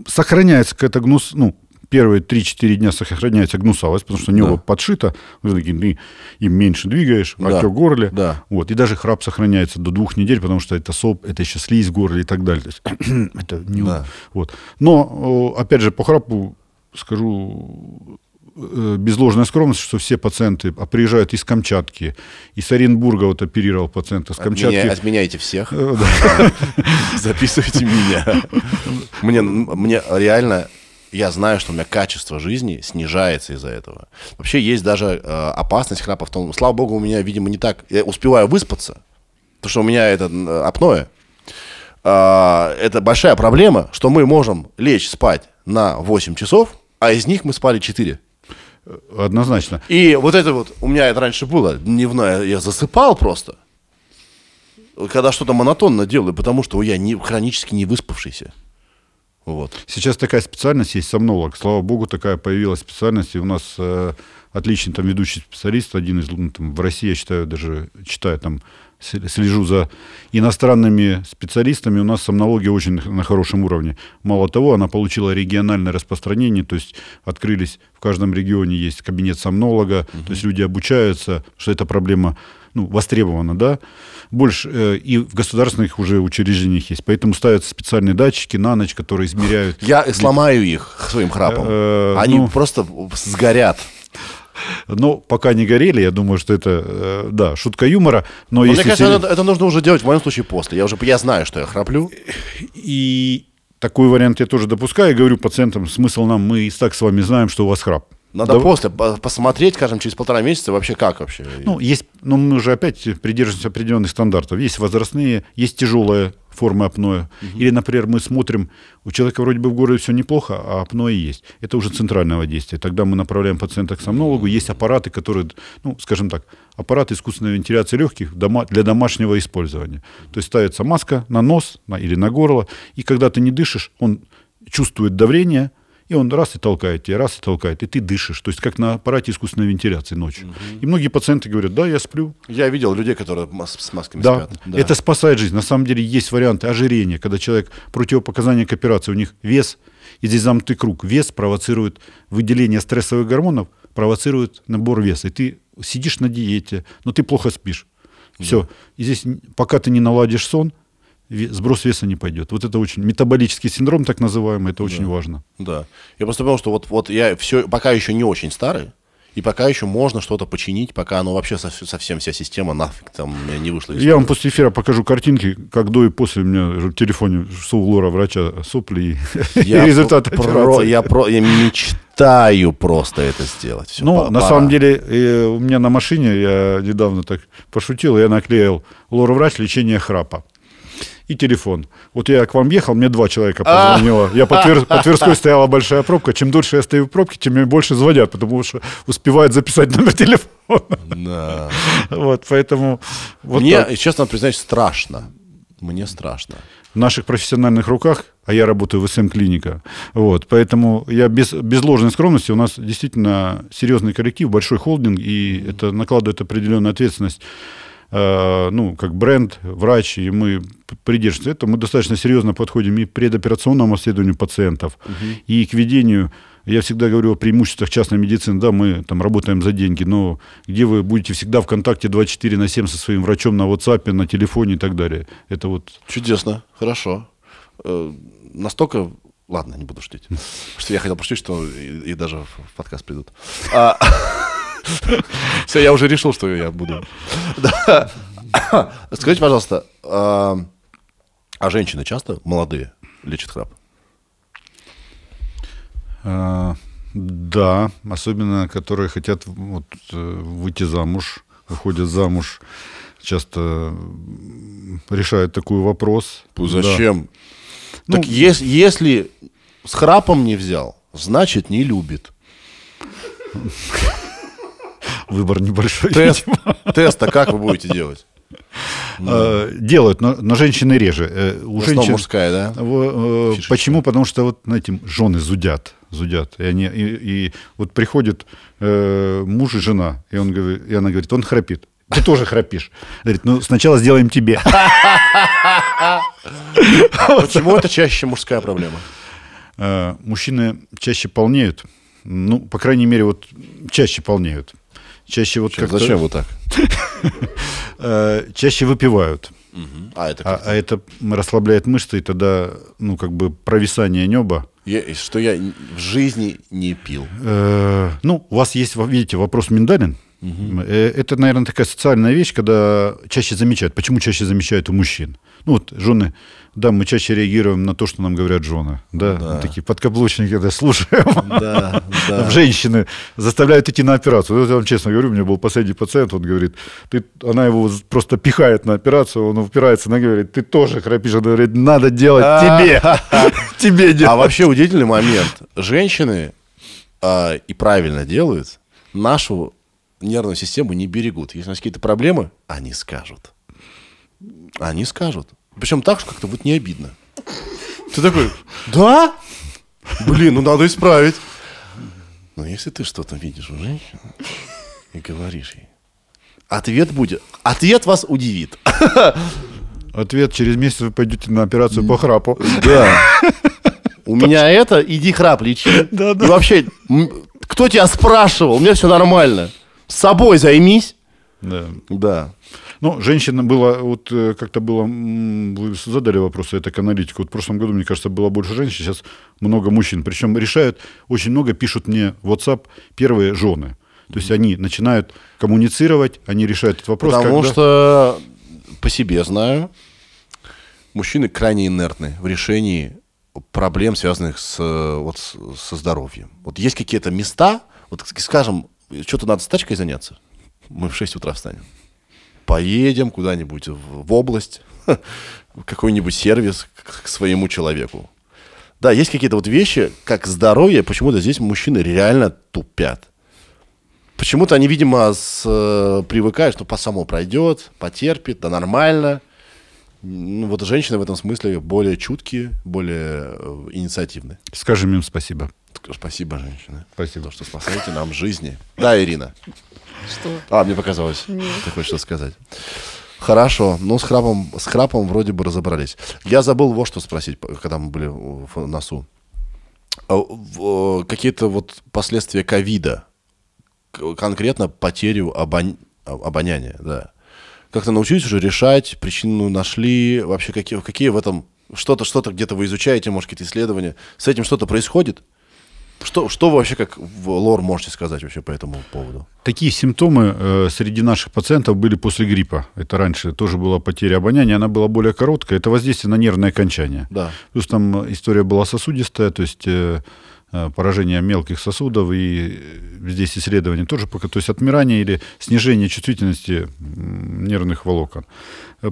Сохраняется какая-то гнус... Ну, первые 3-4 дня сохраняется гнусавость, потому что небо Да. подшито, ты им меньше двигаешь, Да. отек горле. Да. Вот. И даже храп сохраняется до двух недель, потому что это соп, это еще слизь в горле и так далее. То есть, (clears throat) это не... Да. вот. Но, опять же, по храпу скажу э, без ложной скромности, что все пациенты а, приезжают из Камчатки, из Оренбурга вот оперировал пациента с Камчатки. Отменя- отменяйте всех. Э. (laughs) Записывайте меня. Мне реально, я знаю, что у меня качество жизни снижается из-за этого. Вообще есть даже э, опасность храпа в том, слава богу, у меня, видимо, не так. Я успеваю выспаться, потому что у меня это э, апноэ. А, это большая проблема, что мы можем лечь спать на 8 часов, а из них мы спали 4. Однозначно. И вот это вот, у меня это раньше было, дневное, я засыпал просто, когда что-то монотонно делаю, потому что я не, хронически не выспавшийся. Вот. Сейчас такая специальность есть, сомнолог. Слава богу, такая появилась специальность. И у нас э, отличный там ведущий специалист, один из ну, там, в России, я считаю, даже читаю там, слежу за иностранными специалистами. У нас сомнология очень на- хорошем уровне. Мало того, она получила региональное распространение, то есть открылись в каждом регионе есть кабинет сомнолога, то есть люди обучаются, что эта проблема ну, востребована, да, больше э, и в государственных уже учреждениях есть. Поэтому ставятся специальные датчики на ночь, которые измеряют. Я сломаю их своим храпом. Э, Они ну. просто сгорят. Но пока не горели, я думаю, что это, э, да, шутка юмора. Но Но если мне кажется, это, это нужно уже делать в моем случае после. Я уже я знаю, что я храплю. И такой вариант я тоже допускаю. Я говорю пациентам, смысл нам, мы и так с вами знаем, что у вас храп. Надо Да. после по- посмотреть, скажем, через полтора месяца вообще как вообще. Ну, есть, но мы уже опять придерживаемся определенных стандартов. Есть возрастные, есть тяжелая форма апноэ. Или, например, мы смотрим, у человека вроде бы в городе все неплохо, а апноэ есть. Это уже центрального действия. Тогда мы направляем пациента к сомнологу. Есть аппараты, которые, ну, скажем так, аппарат искусственной вентиляции легких для домашнего использования. То есть ставится маска на нос на- или на горло, и когда ты не дышишь, он чувствует давление, и он раз и толкает тебя, раз и толкает, и ты дышишь. То есть как на аппарате искусственной вентиляции ночью. И многие пациенты говорят, да, я сплю. Я видел людей, которые с масками Да, спят. это спасает жизнь. На самом деле есть варианты ожирения, когда человек противопоказания к операции, у них вес, и здесь замкнутый круг. Вес провоцирует выделение стрессовых гормонов, провоцирует набор веса. И ты сидишь на диете, но ты плохо спишь. Все. И здесь, пока ты не наладишь сон, сброс веса не пойдет. Вот это очень метаболический синдром, так называемый, это очень важно. Да. Я просто понял, что вот, вот я все, пока еще не очень старый, и пока еще можно что-то починить, пока оно вообще сов- совсем вся система нафиг там не вышла. из Я вам после эфира покажу картинки, как до и после у меня в телефоне что у лора врача сопли и, (laughs) Я и результаты про- операции. я, про, я мечтаю просто это сделать. Ну, на самом деле, э, у меня на машине, я недавно так пошутил, я наклеил лора врач лечение храпа. И телефон. Вот я к вам ехал, мне два человека А. позвонило. Я по, Твер- по (laughs) Тверской стояла большая пробка. Чем дольше я стою в пробке, тем мне больше звонят, потому что успевают записать номер (laughs) телефона. Да. Вот, поэтому вот Мне, так. честно признаюсь, страшно. Мне страшно. в наших профессиональных руках, а я работаю в СМ-клиника, вот, поэтому я без, без ложной скромности, у нас действительно серьезный коллектив, большой холдинг, и это накладывает определенную ответственность, ну, как бренд, врач, и мы придерживаемся этого. Мы достаточно серьезно подходим и к предоперационному обследованию пациентов, и к ведению я всегда говорю о преимуществах частной медицины. Да, мы там работаем за деньги, но где вы будете всегда в контакте 24 на 7 со своим врачом на WhatsApp, на телефоне и так далее. Это вот Чудесно, хорошо. Э, настолько... Ладно, не буду шутить. (laughs) Что я хотел пошутить, что и, и даже в в подкаст придут. (laughs) Все, я уже решил, что я буду. Да. (coughs) Скажите, пожалуйста, а женщины часто молодые лечат храп? А, Да, особенно которые хотят вот, э, выйти замуж, выходят замуж, часто решают такой вопрос. Да. Зачем? Ну, так ес- если с храпом не взял, значит не любит. (laughs) Выбор небольшой. Тест, тест-то как вы будете делать? А, (laughs) Делают, но, но женщины реже. Э, У женщин мужская, да? Э, Фишечка. Почему? Потому что вот, знаете, жены зудят, зудят. И, они, и, и вот приходит э, муж и жена, и, он говорит, и она говорит, он храпит. Ты тоже храпишь. Говорит, ну сначала сделаем тебе. (laughs) Почему это чаще мужская проблема? Мужчины чаще полнеют. Ну, по крайней мере, вот чаще полнеют. Чаще вот как Зачем вы так? (laughs) чаще выпивают. А, это А, а это расслабляет мышцы, и тогда, ну, как бы провисание неба. Я- что я в жизни не пил. Э, ну, у вас есть, видите, вопрос миндалин. Э, Это, наверное, такая социальная вещь, когда чаще замечают. Почему чаще замечают у мужчин? Ну, вот жены, да, мы чаще реагируем на то, что нам говорят жены. Да, Да. такие подкаблучники, когда слушаем. Да, да. (laughs) Женщины заставляют идти на операцию. Вот я вам честно говорю, у меня был последний пациент, он говорит, ты, она его просто пихает на операцию, он упирается, она говорит, ты тоже храпишь. Она говорит, надо делать тебе, (laughs) тебе делать. А вообще удивительный момент. Женщины а, и правильно делают, нашу нервную систему не берегут. Если у нас какие-то проблемы, они скажут. Они скажут. Причем так, что как-то вот не обидно. Ты такой, да? Блин, ну надо исправить. Но если ты что-то видишь у женщины и говоришь ей, ответ будет, ответ вас удивит. Ответ, через месяц вы пойдете на операцию по храпу. Да. У меня это, иди храп лечи. Да, да. И вообще, кто тебя спрашивал? У меня все нормально. С собой займись. Да. Да. Ну, женщина была, вот э, как-то было, вы задали вопрос, это к аналитику. Вот в прошлом году, мне кажется, было больше женщин, сейчас много мужчин. Причем решают, очень много пишут мне в WhatsApp первые жены. То есть они начинают коммуницировать, они решают этот вопрос. Потому когда- что по себе знаю, мужчины крайне инертны в решении проблем, связанных с, э, вот, со здоровьем. Вот есть какие-то места, Вот ск- скажем, что-то надо с тачкой заняться. Мы в 6 утра встанем. Поедем куда-нибудь в, область, (laughs) какой-нибудь сервис к, своему человеку. Да, есть какие-то вот вещи, как здоровье, почему-то здесь мужчины реально тупят. Почему-то они, видимо, с, э, привыкают, что по само пройдет, потерпит, да нормально. Ну, вот женщины в этом смысле более чуткие, более э, инициативные. Скажем им спасибо. Спасибо, женщины. Спасибо. То, что спасаете нам жизни. Да, Ирина. Что? А, мне показалось. Нет. Ты хочешь что сказать. Хорошо. Ну, с храпом, с храпом вроде бы разобрались. Я забыл вот что спросить, когда мы были в носу. А, э, Какие-то вот последствия ковида, конкретно потерю обонь- а- обоняния, да. Как-то научились уже решать, причину нашли, вообще какие, какие в этом, что-то, что-то где-то вы изучаете, может, какие-то исследования, с этим что-то происходит? Что, что вообще как в лор можете сказать вообще по этому поводу? Такие симптомы э, среди наших пациентов были после гриппа. Это раньше тоже была потеря обоняния, она была более короткая. Это воздействие на нервное окончание. Да. Плюс там история была сосудистая, то есть э, э, поражение мелких сосудов, и э, здесь исследования тоже пока, то есть отмирание или снижение чувствительности нервных волокон.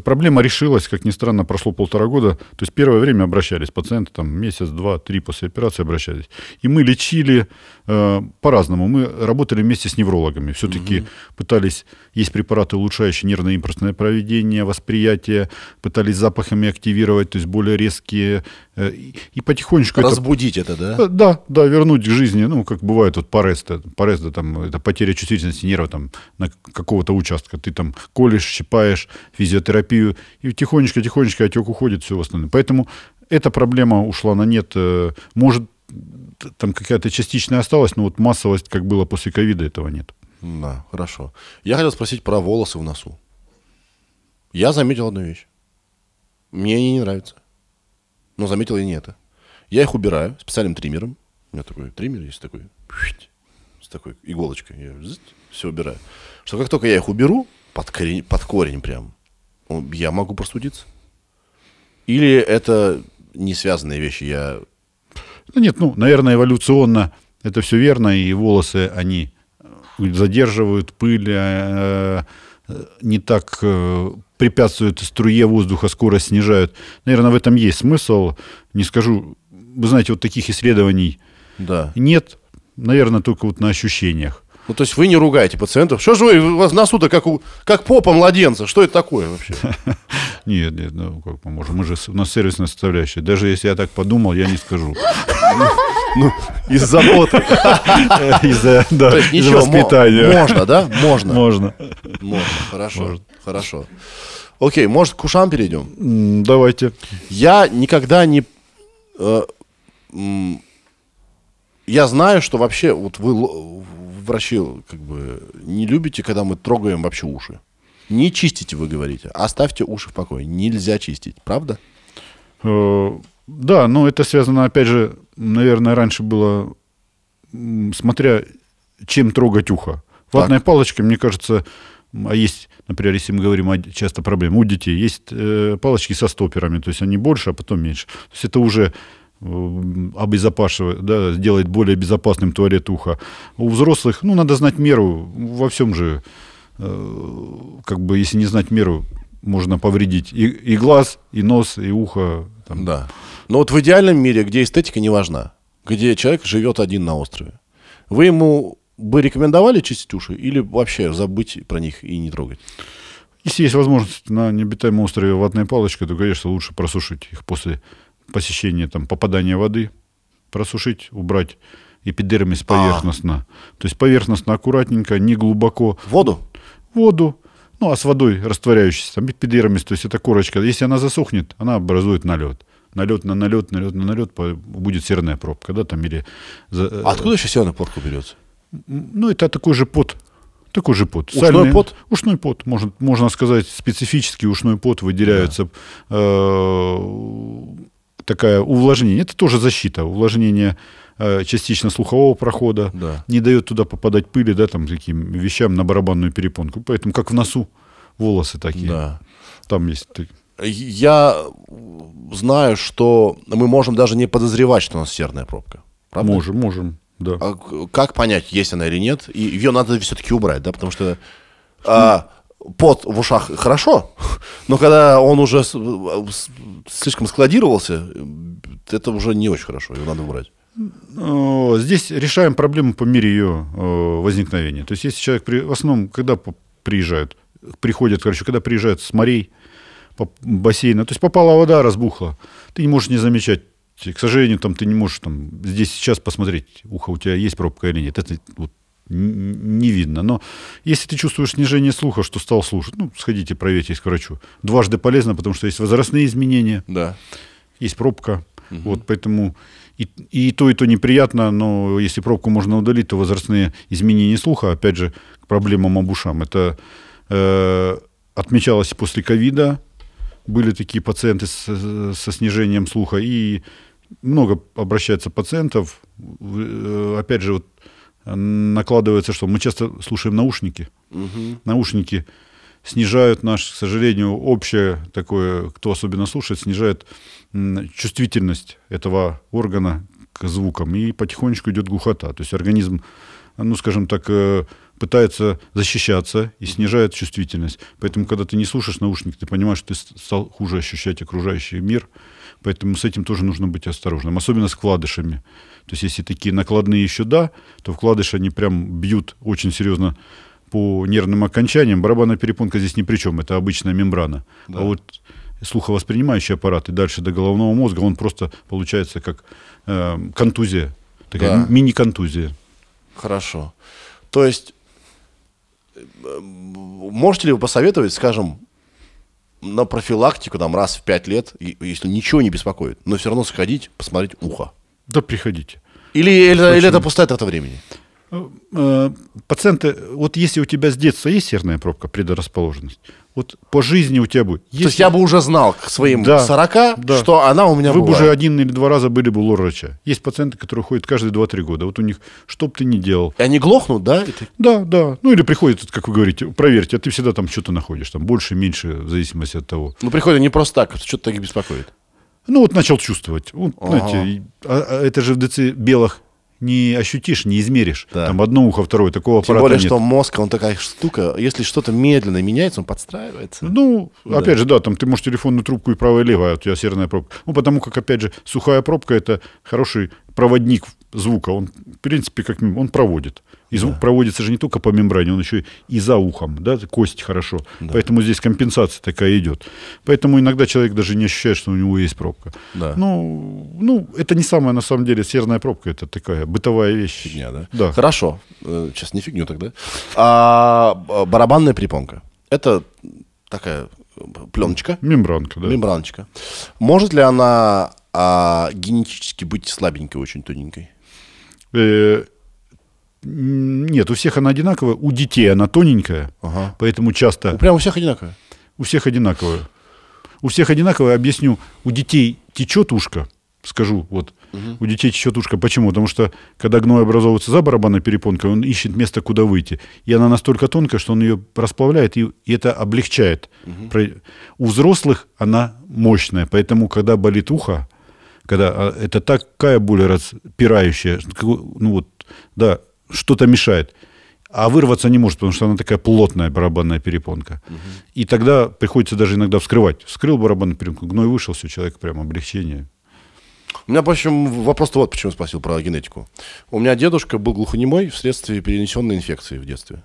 Проблема решилась, как ни странно, прошло полтора года. То есть первое время обращались пациенты, там месяц, два, три после операции обращались. И мы лечили э, по-разному. Мы работали вместе с неврологами. Все-таки пытались, есть препараты, улучшающие нервно-импульсное проведение, восприятие, пытались запахами активировать, то есть более резкие. э, и, потихонечку это Разбудить это, да? Э, Да, да, вернуть к жизни, ну, как бывает вот пареста, пареста, там, это потеря чувствительности нерва там, на какого-то участка. Ты там колешь, щипаешь, физиотерапию, и тихонечко-тихонечко отек уходит, все восстановлено. Поэтому эта проблема ушла на нет. Э, Может, там какая-то частичная осталась, но вот массовость, как было после ковида, этого нет. Да, хорошо. Я хотел спросить про волосы в носу. Я заметил одну вещь. Мне они не нравятся. Но заметил я не это. Я их убираю специальным триммером. У меня такой триммер есть такой. С такой иголочкой. Я все убираю. Что как только я их уберу, под корень, под корень прям, я могу простудиться. Или это не связанные вещи. Я Ну, нет, ну, наверное, эволюционно это все верно, и волосы, они э, задерживают пыль, э, э, не так э, препятствуют струе воздуха, скорость снижают. Наверное, в этом есть смысл. Не скажу, вы знаете, вот таких исследований да. нет, наверное, только вот на ощущениях. Ну, то есть вы не ругаете пациентов. Что же вы, у вас в носу-то как, у, как попа младенца? Что это такое вообще? (laughs) Нет, нет, ну как мы можем? Мы же, у нас сервисная составляющая. Даже если я так подумал, я не скажу. Ну, из заботы. Из-за (laughs) воспитания. можно, да? Можно. Можно. Можно, хорошо. Хорошо. Окей, может, к ушам перейдем? Давайте. Я никогда не... э, я знаю, что вообще вот вы, врачи, как бы не любите, когда мы трогаем вообще уши. Не чистите, вы говорите. Оставьте уши в покое. Нельзя чистить, правда? Э, Да, но это связано, опять же, наверное, раньше было, смотря чем трогать ухо. Ватная палочка, мне кажется, а есть, например, если мы говорим о часто проблемы у детей, есть э, палочки со стоперами, то есть они больше, а потом меньше. То есть это уже обезопашивает, да, делает более безопасным туалет уха. У взрослых, ну, надо знать меру во всем же, э, как бы, если не знать меру, можно повредить и, и глаз, и нос, и ухо. Там. Да. Но вот в идеальном мире, где эстетика не важна, где человек живет один на острове, вы ему бы рекомендовали чистить уши или вообще забыть про них и не трогать? Если есть возможность на необитаемом острове ватная палочка, то, конечно, лучше просушить их после посещения, там, попадания воды, просушить, убрать эпидермис поверхностно. То есть поверхностно, аккуратненько, не глубоко. Воду? Воду, ну, а с водой растворяющейся, там эпидермис, то есть это корочка. Если она засохнет, она образует налет. Налет на налет, налет на налет, будет серная пробка, да, там или... за- А откуда еще северная порка берется? Ну, это такой же пот. Такой же пот. Ушной пот? Ушной пот. Можно, можно сказать, специфический ушной пот выделяется. э, такая увлажнение. Это тоже защита. Увлажнение э, частично слухового прохода. Да. Не дает туда попадать пыли, да, там, таким вещам на барабанную перепонку. Поэтому как в носу волосы такие. Да. Там есть... Я знаю, что мы можем даже не подозревать, что у нас серная пробка. Правда? Можем, можем. да. А как понять, есть она или нет? И ее надо все-таки убрать, да? Потому что а, пот в ушах хорошо, но когда он уже слишком складировался, это уже не очень хорошо, его надо убрать. Э, Здесь решаем проблему по мере ее э, возникновения. То есть, если человек, при, в основном, когда приезжают, приходят, короче, когда приезжают с морей, бассейна, то есть попала вода, разбухла, ты не можешь не замечать. К сожалению, там ты не можешь там здесь сейчас посмотреть, ухо у тебя есть пробка или нет. Это вот не видно. Но если ты чувствуешь снижение слуха, что стал слушать, ну, сходите, проверьтесь к врачу. Дважды полезно, потому что есть возрастные изменения, Да. есть пробка. Вот поэтому и, и то, и то неприятно, но если пробку можно удалить, то возрастные изменения слуха, опять же, к проблемам об ушам. Это э, отмечалось после ковида. Были такие пациенты с- со снижением слуха. И много обращается пациентов. Э, Опять же, вот накладывается, что мы часто слушаем наушники. Наушники снижают наш, к сожалению, общее такое, кто особенно слушает, снижает чувствительность этого органа к звукам, и потихонечку идет глухота. То есть организм, ну, скажем так, э, пытается защищаться и снижает чувствительность. Поэтому, когда ты не слушаешь наушник, ты понимаешь, что ты стал хуже ощущать окружающий мир. Поэтому с этим тоже нужно быть осторожным, особенно с вкладышами. То есть, если такие накладные еще да, то вкладыши, они прям бьют очень серьезно по нервным окончаниям. Барабанная перепонка здесь ни при чем, это обычная мембрана. А вот слуховоспринимающий аппарат и дальше до головного мозга, он просто получается как э, контузия, такая Да. мини-контузия. Хорошо. То есть, э, можете ли вы посоветовать, скажем, на профилактику там раз в пять лет, если ничего не беспокоит, но все равно сходить, посмотреть ухо? Да, приходите. Или, или, или это пустая трата времени? Э, Пациенты, вот если у тебя с детства есть серная пробка, предрасположенность, вот по жизни у тебя будет. То есть я бы уже знал к своим Да, 40, да. что она у меня Вы бы бывает. уже один или два раза были бы у лор-врача. Есть пациенты, которые ходят каждые 2-3 года. Вот у них, что бы ты ни делал, И они глохнут, да? Это- Да, да. Ну или приходит, вот, как вы говорите, проверьте, а ты всегда там что-то находишь, там больше, меньше, в зависимости от того. Ну, приходят не просто так, что-то так беспокоит. Ну вот начал чувствовать. Вот, Ага. знаете, а- а это же в децибелах не ощутишь, не измеришь. Да. Там одно ухо, второе, такого Тем аппарата более, нет. что мозг, он такая штука, если что-то медленно меняется, он подстраивается. Ну, опять же, да, там ты можешь телефонную трубку и правая, и левая, а у тебя серная пробка. Ну, потому как, опять же, сухая пробка – это хороший проводник звука. Он, в принципе, как он проводит. И звук проводится же не только по мембране, он еще и за ухом, да, кость хорошо. Поэтому здесь компенсация такая идет. Поэтому иногда человек даже не ощущает, что у него есть пробка. Да. Ну, ну, это не самая, на самом деле, серная пробка, это такая бытовая вещь. Фигня, да? Да. Хорошо. Э, Сейчас не фигню тогда. А, б- барабанная перепонка. Это такая пленочка, Мембранка, да. мембраночка. Может ли она а, генетически быть слабенькой, очень тоненькой? Э, Нет, у всех она одинаковая, у детей она тоненькая, Ага. поэтому часто Прям у всех одинаково. у всех одинаковая. У всех одинаковая, объясню, у детей течет ушко, скажу, вот, у детей течет ушко. Почему? Потому что, когда гной образовывается за барабанной перепонкой, он ищет место, куда выйти. И она настолько тонкая, что он ее расплавляет, и, и это облегчает. Про- У взрослых она мощная, поэтому, когда болит ухо, когда а, это такая боль распирающая, ну вот, да, что-то мешает. А вырваться не может, потому что она такая плотная барабанная перепонка. И тогда приходится даже иногда вскрывать. Вскрыл барабанную перепонку, гной вышел, все, человек прям облегчение. У меня, в общем, вопрос вот почему спросил про генетику. У меня дедушка был глухонемой вследствие перенесенной инфекции в детстве.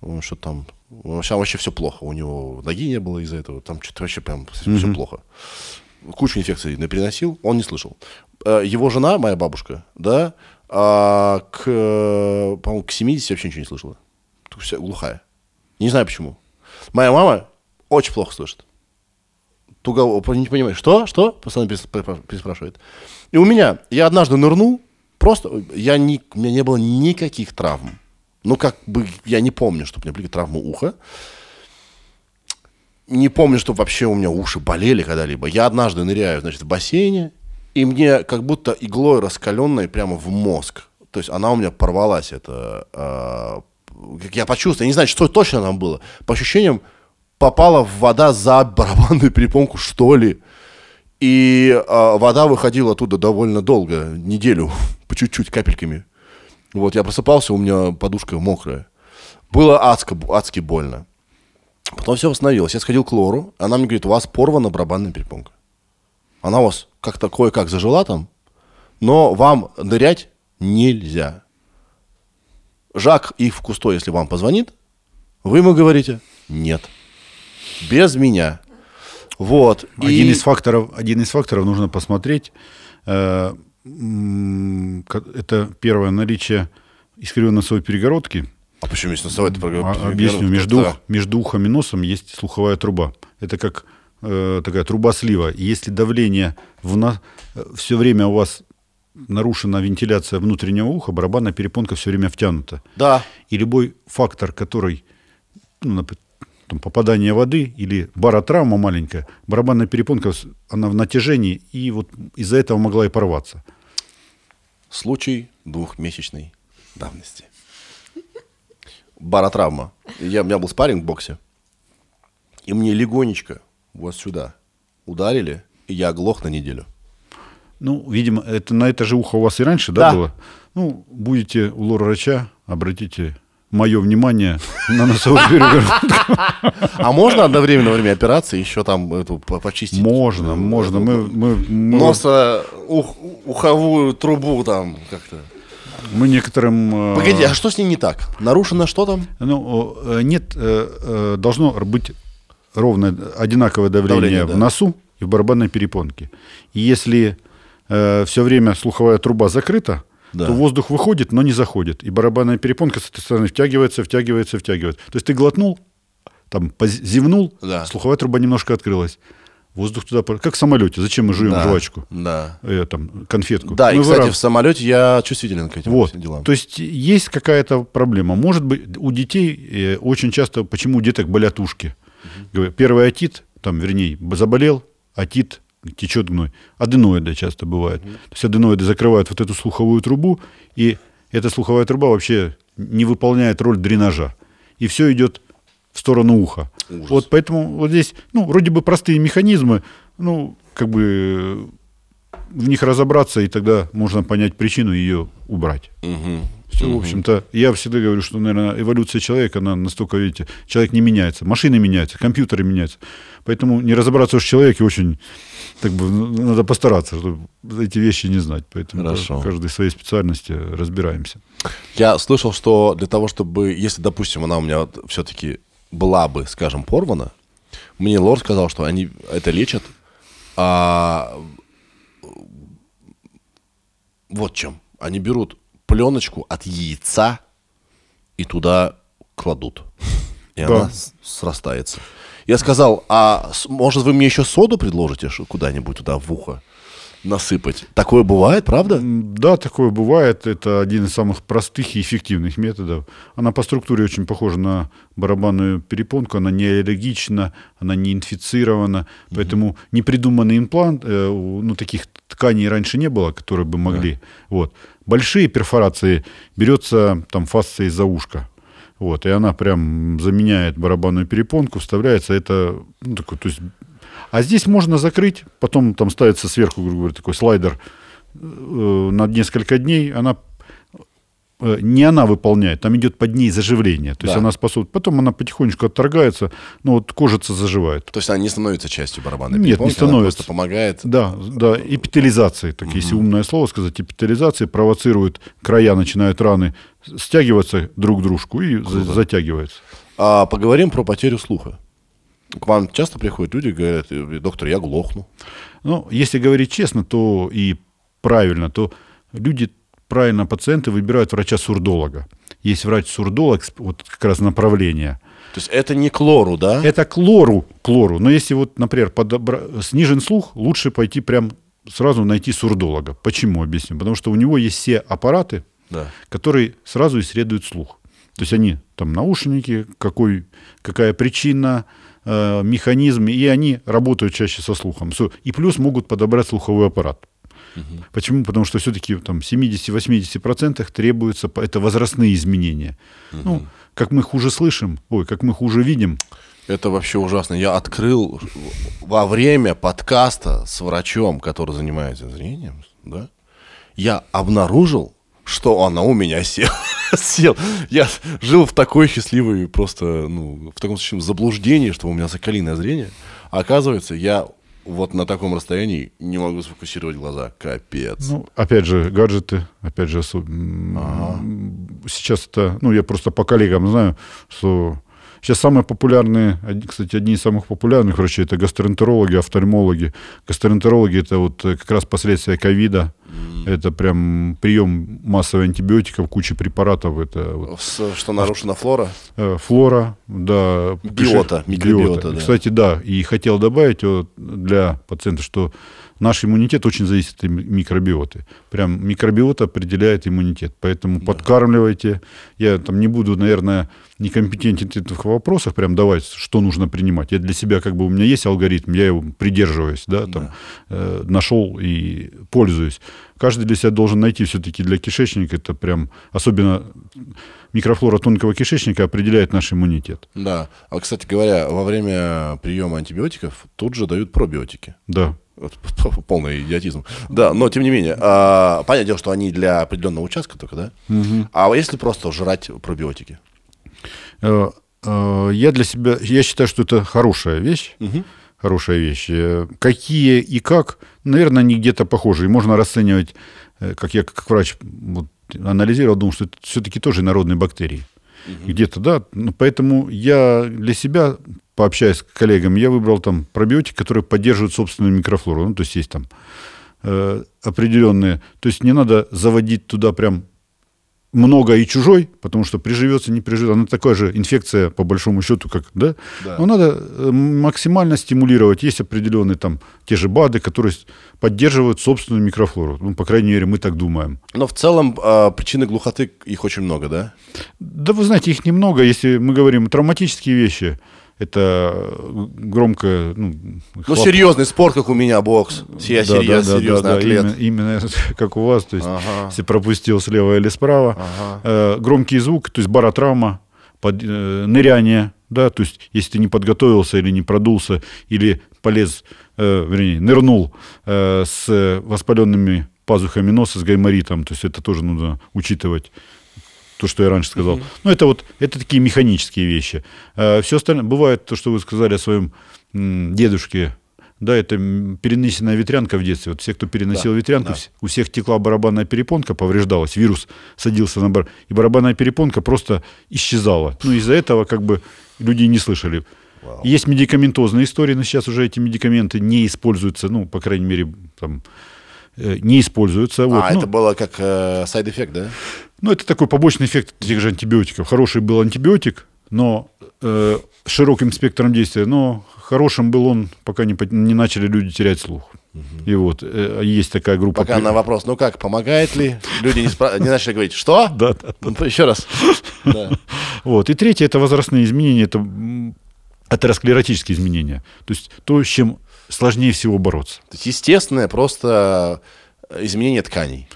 Он Что там? Вообще, вообще все плохо. У него ноги не было из-за этого. Там что-то вообще прям все плохо. Кучу инфекций переносил, он не слышал. Э, Его жена, моя бабушка, да, а, к, по-моему, к 70 вообще ничего не слышала. Вся глухая. Не знаю почему. Моя мама очень плохо слышит. Туго, не понимаю, что, что? Постоянно переспрашивает. И у меня, я однажды нырнул, просто, я не, у меня не было никаких травм. Ну, как бы, я не помню, чтобы у меня были травмы уха. Не помню, что вообще у меня уши болели когда-либо. Я однажды ныряю, значит, в бассейне, и мне как будто иглой раскаленной прямо в мозг. То есть она у меня порвалась, это... как я почувствовал, я не знаю, что точно там было. По ощущениям, попала вода за барабанную перепонку, что ли. И а, вода выходила оттуда довольно долго, неделю, (laughs) по чуть-чуть, капельками. Вот, я просыпался, у меня подушка мокрая. Было адско, адски больно. Потом все восстановилось. Я сходил к Лору, она мне говорит, у вас порвана барабанная перепонка. Она у вас как такое, как зажила там, но вам нырять нельзя. Жак Ив Кусто, если вам позвонит, вы ему говорите нет. Без меня. Вот. Один И- из факторов, один из факторов нужно посмотреть. э, Это первое наличие искривленной носовой перегородки. А почему есть носовая это А- Объясню. Между, ух- между ухом и носом есть слуховая труба. Это как э, такая труба слива. И если давление в все время у вас нарушена вентиляция внутреннего уха, барабанная перепонка все время втянута. Да. И любой фактор, который, ну, нап- там, попадание воды или баротравма маленькая, барабанная перепонка, она в натяжении, и вот из-за этого могла и порваться. Случай двухмесячной давности. Баротравма. Я, у меня был спарринг в боксе. И мне легонечко вот сюда ударили, и я оглох на неделю. Ну, видимо, это, на это же ухо у вас и раньше, да, Да. было? Ну, будете у лор-врача, обратите мое внимание на носовую (laughs) перегородку. А можно одновременно во время операции еще там эту по- почистить? Можно, э, можно. Мы, мы, мы, Носа, ух- уховую трубу там как-то. Мы некоторым... э, Погоди, а что с ней не так? Нарушено что там? Ну, э, нет, э, должно быть ровно одинаковое давление, Давление, в да. носу и в барабанной перепонке. И если все время слуховая труба закрыта, Да. то воздух выходит, но не заходит. И барабанная перепонка с этой стороны втягивается, втягивается, втягивается. То есть ты глотнул, там зевнул, Да. слуховая труба немножко открылась. Воздух туда... Как в самолете. Зачем мы жуем Да, жвачку? Да. Э, там, конфетку. Да, и, Мы кстати, выраб- в самолете я чувствителен к этим вот. делам. То есть есть какая-то проблема. Может быть, у детей э, очень часто, почему у деток болят ушки? Говорю, Первый отит, там, вернее, заболел, отит, течет гной. Аденоиды часто бывают. То есть аденоиды закрывают вот эту слуховую трубу, и эта слуховая труба вообще не выполняет роль дренажа. И все идет в сторону уха. Ужас. Вот поэтому вот здесь, ну, вроде бы простые механизмы, ну, как бы э, в них разобраться, и тогда можно понять причину и ее убрать. Мгм. Все, в общем-то, я всегда говорю, что, наверное, эволюция человека, она настолько, видите, человек не меняется, машины меняются, компьютеры меняются. Поэтому не разобраться в человеке очень, так бы, надо постараться, чтобы эти вещи не знать. Поэтому Хорошо. в каждой своей специальности разбираемся. Я слышал, что для того, чтобы, если, допустим, она у меня все-таки была бы, скажем, порвана, мне лор сказал, что они это лечат, а вот чем. Они берут пленочку от яйца и туда кладут. И Да. она срастается. Я сказал, а может вы мне еще соду предложите куда-нибудь туда в ухо насыпать? Такое бывает, правда? Да, такое бывает. Это один из самых простых и эффективных методов. Она по структуре очень похожа на барабанную перепонку. Она не аллергична, она не инфицирована. Поэтому непридуманный имплант, э, ну, таких тканей раньше не было, которые бы могли. Вот. Большие перфорации берется там фасция из-за ушка. Вот, и она прям заменяет барабанную перепонку, вставляется. Это, ну, такой, то есть а здесь можно закрыть, потом там ставится сверху, грубо говоря, такой слайдер э, на несколько дней. Она э, не она выполняет, там идет под ней заживление. То есть Да. она способна. Потом она потихонечку отторгается, но вот кожица заживает. То есть она не становится частью барабанной Нет, не перепонки, она становится. просто помогает. Да, да, эпителизации, так если умное слово сказать, эпителизации провоцирует края, начинают раны стягиваться друг к дружку и за- затягивается. А поговорим про потерю слуха. К вам часто приходят люди и говорят, «Э, доктор, я глохну. Ну, если говорить честно, то и правильно, то люди, правильно, пациенты выбирают врача-сурдолога. Есть врач-сурдолог, вот как раз направление. То есть это не к лору, да? Это к лору, к лору. Но если вот, например, подобра- снижен слух, лучше пойти прям сразу найти сурдолога. Почему, объясню. Потому что у него есть все аппараты, Да. которые сразу исследуют слух. То есть они там наушники, какой, какая причина, э, механизм, и они работают чаще со слухом. И плюс могут подобрать слуховой аппарат. Почему? Потому что все-таки там 70-80% требуется, это возрастные изменения. Ну, как мы хуже слышим, ой, как мы хуже видим, Это вообще ужасно. Я открыл во время подкаста с врачом, который занимается зрением, да, я обнаружил что она у меня села. (laughs) Сел. Я жил в такой счастливой просто, ну, в таком случае заблуждении, что у меня соколиное зрение. А оказывается, я вот на таком расстоянии не могу сфокусировать глаза. Капец. Ну, опять же, гаджеты, опять же, осо- м, сейчас это, ну, я просто по коллегам знаю, что сейчас самые популярные, кстати, одни из самых популярных врачей это гастроэнтерологи, офтальмологи. Гастроэнтерологи это вот как раз последствия ковида, это прям прием массовых антибиотиков, куча препаратов, это вот Что нарушена флора? Флора, да. Биота, микробиота, да. Кстати, да, и хотел добавить вот для пациента, что наш иммунитет очень зависит от ми- микробиоты. Прям микробиота определяет иммунитет. Поэтому подкармливайте. Я там не буду, наверное, некомпетентен в этих вопросах, прям давать, что нужно принимать. Я для себя, как бы, у меня есть алгоритм, я его придерживаюсь, да, там, э, нашел и пользуюсь. Каждый для себя должен найти все-таки для кишечника, это прям, особенно микрофлора тонкого кишечника определяет наш иммунитет. Да. А, кстати говоря, во время приема антибиотиков тут же дают пробиотики. Да. (laughs) Полный идиотизм. Да, но тем не менее, а, понятное дело, что они для определенного участка только, да? А если просто жрать пробиотики? Э, э, Я для себя, я считаю, что это хорошая вещь. Хорошая вещь. Э, Какие и как, наверное, они где-то похожи. И можно расценивать, как я как врач вот, анализировал, думал, что это все-таки тоже народные бактерии. Где-то, да. Ну, Поэтому я для себя, пообщаясь с коллегами, я выбрал там пробиотик, который поддерживает собственную микрофлору. Ну, то есть есть там э, определенные. То есть не надо заводить туда прям много и чужой, потому что приживется, не приживется. Она такая же инфекция, по большому счету, как, да? Да. Но надо э, максимально стимулировать. Есть определенные там те же БАДы, которые поддерживают собственную микрофлору. Ну, по крайней мере, мы так думаем. Но в целом а, причины глухоты, их очень много, да? Да вы знаете, их немного. Если мы говорим травматические вещи, это э, громко... Ну, Ну, серьезный спорт, как у меня, бокс. Я Да, серьез- да, да, серьезный да, да, атлет. Именно, именно (laughs) как у вас, то есть Ага. если пропустил слева или справа. Э, громкий звук, то есть баротравма, под, э, ныряние, да, то есть если ты не подготовился или не продулся, или полез, э, вернее, нырнул э, с воспаленными пазухами носа, с гайморитом, то есть это тоже нужно учитывать то, что я раньше сказал. Ну, это вот, это такие механические вещи. все остальное, бывает то, что вы сказали о своем дедушке, да, это перенесенная ветрянка в детстве. Вот все, кто переносил Да, ветрянку, да. у всех текла барабанная перепонка, повреждалась, вирус садился на бар, и барабанная перепонка просто исчезала. Ну, из-за этого как бы люди не слышали. Есть медикаментозные истории, но сейчас уже эти медикаменты не используются, ну, по крайней мере, там, э, не используются. Вот. А, Ну, это было как э, side effect, да? Ну, это такой побочный эффект тех же антибиотиков. Хороший был антибиотик, но э, с широким спектром действия, но хорошим был он, пока не, не начали люди терять слух. И вот э, есть такая группа. Пока на вопрос, ну как, помогает ли? Люди не, спра- не начали говорить, что? (laughs) Да, да. Ну, Еще раз. (laughs) Да. Вот. И третье это возрастные изменения, это атеросклеротические изменения. То есть то, с чем сложнее всего бороться. То есть естественное просто э, изменение тканей.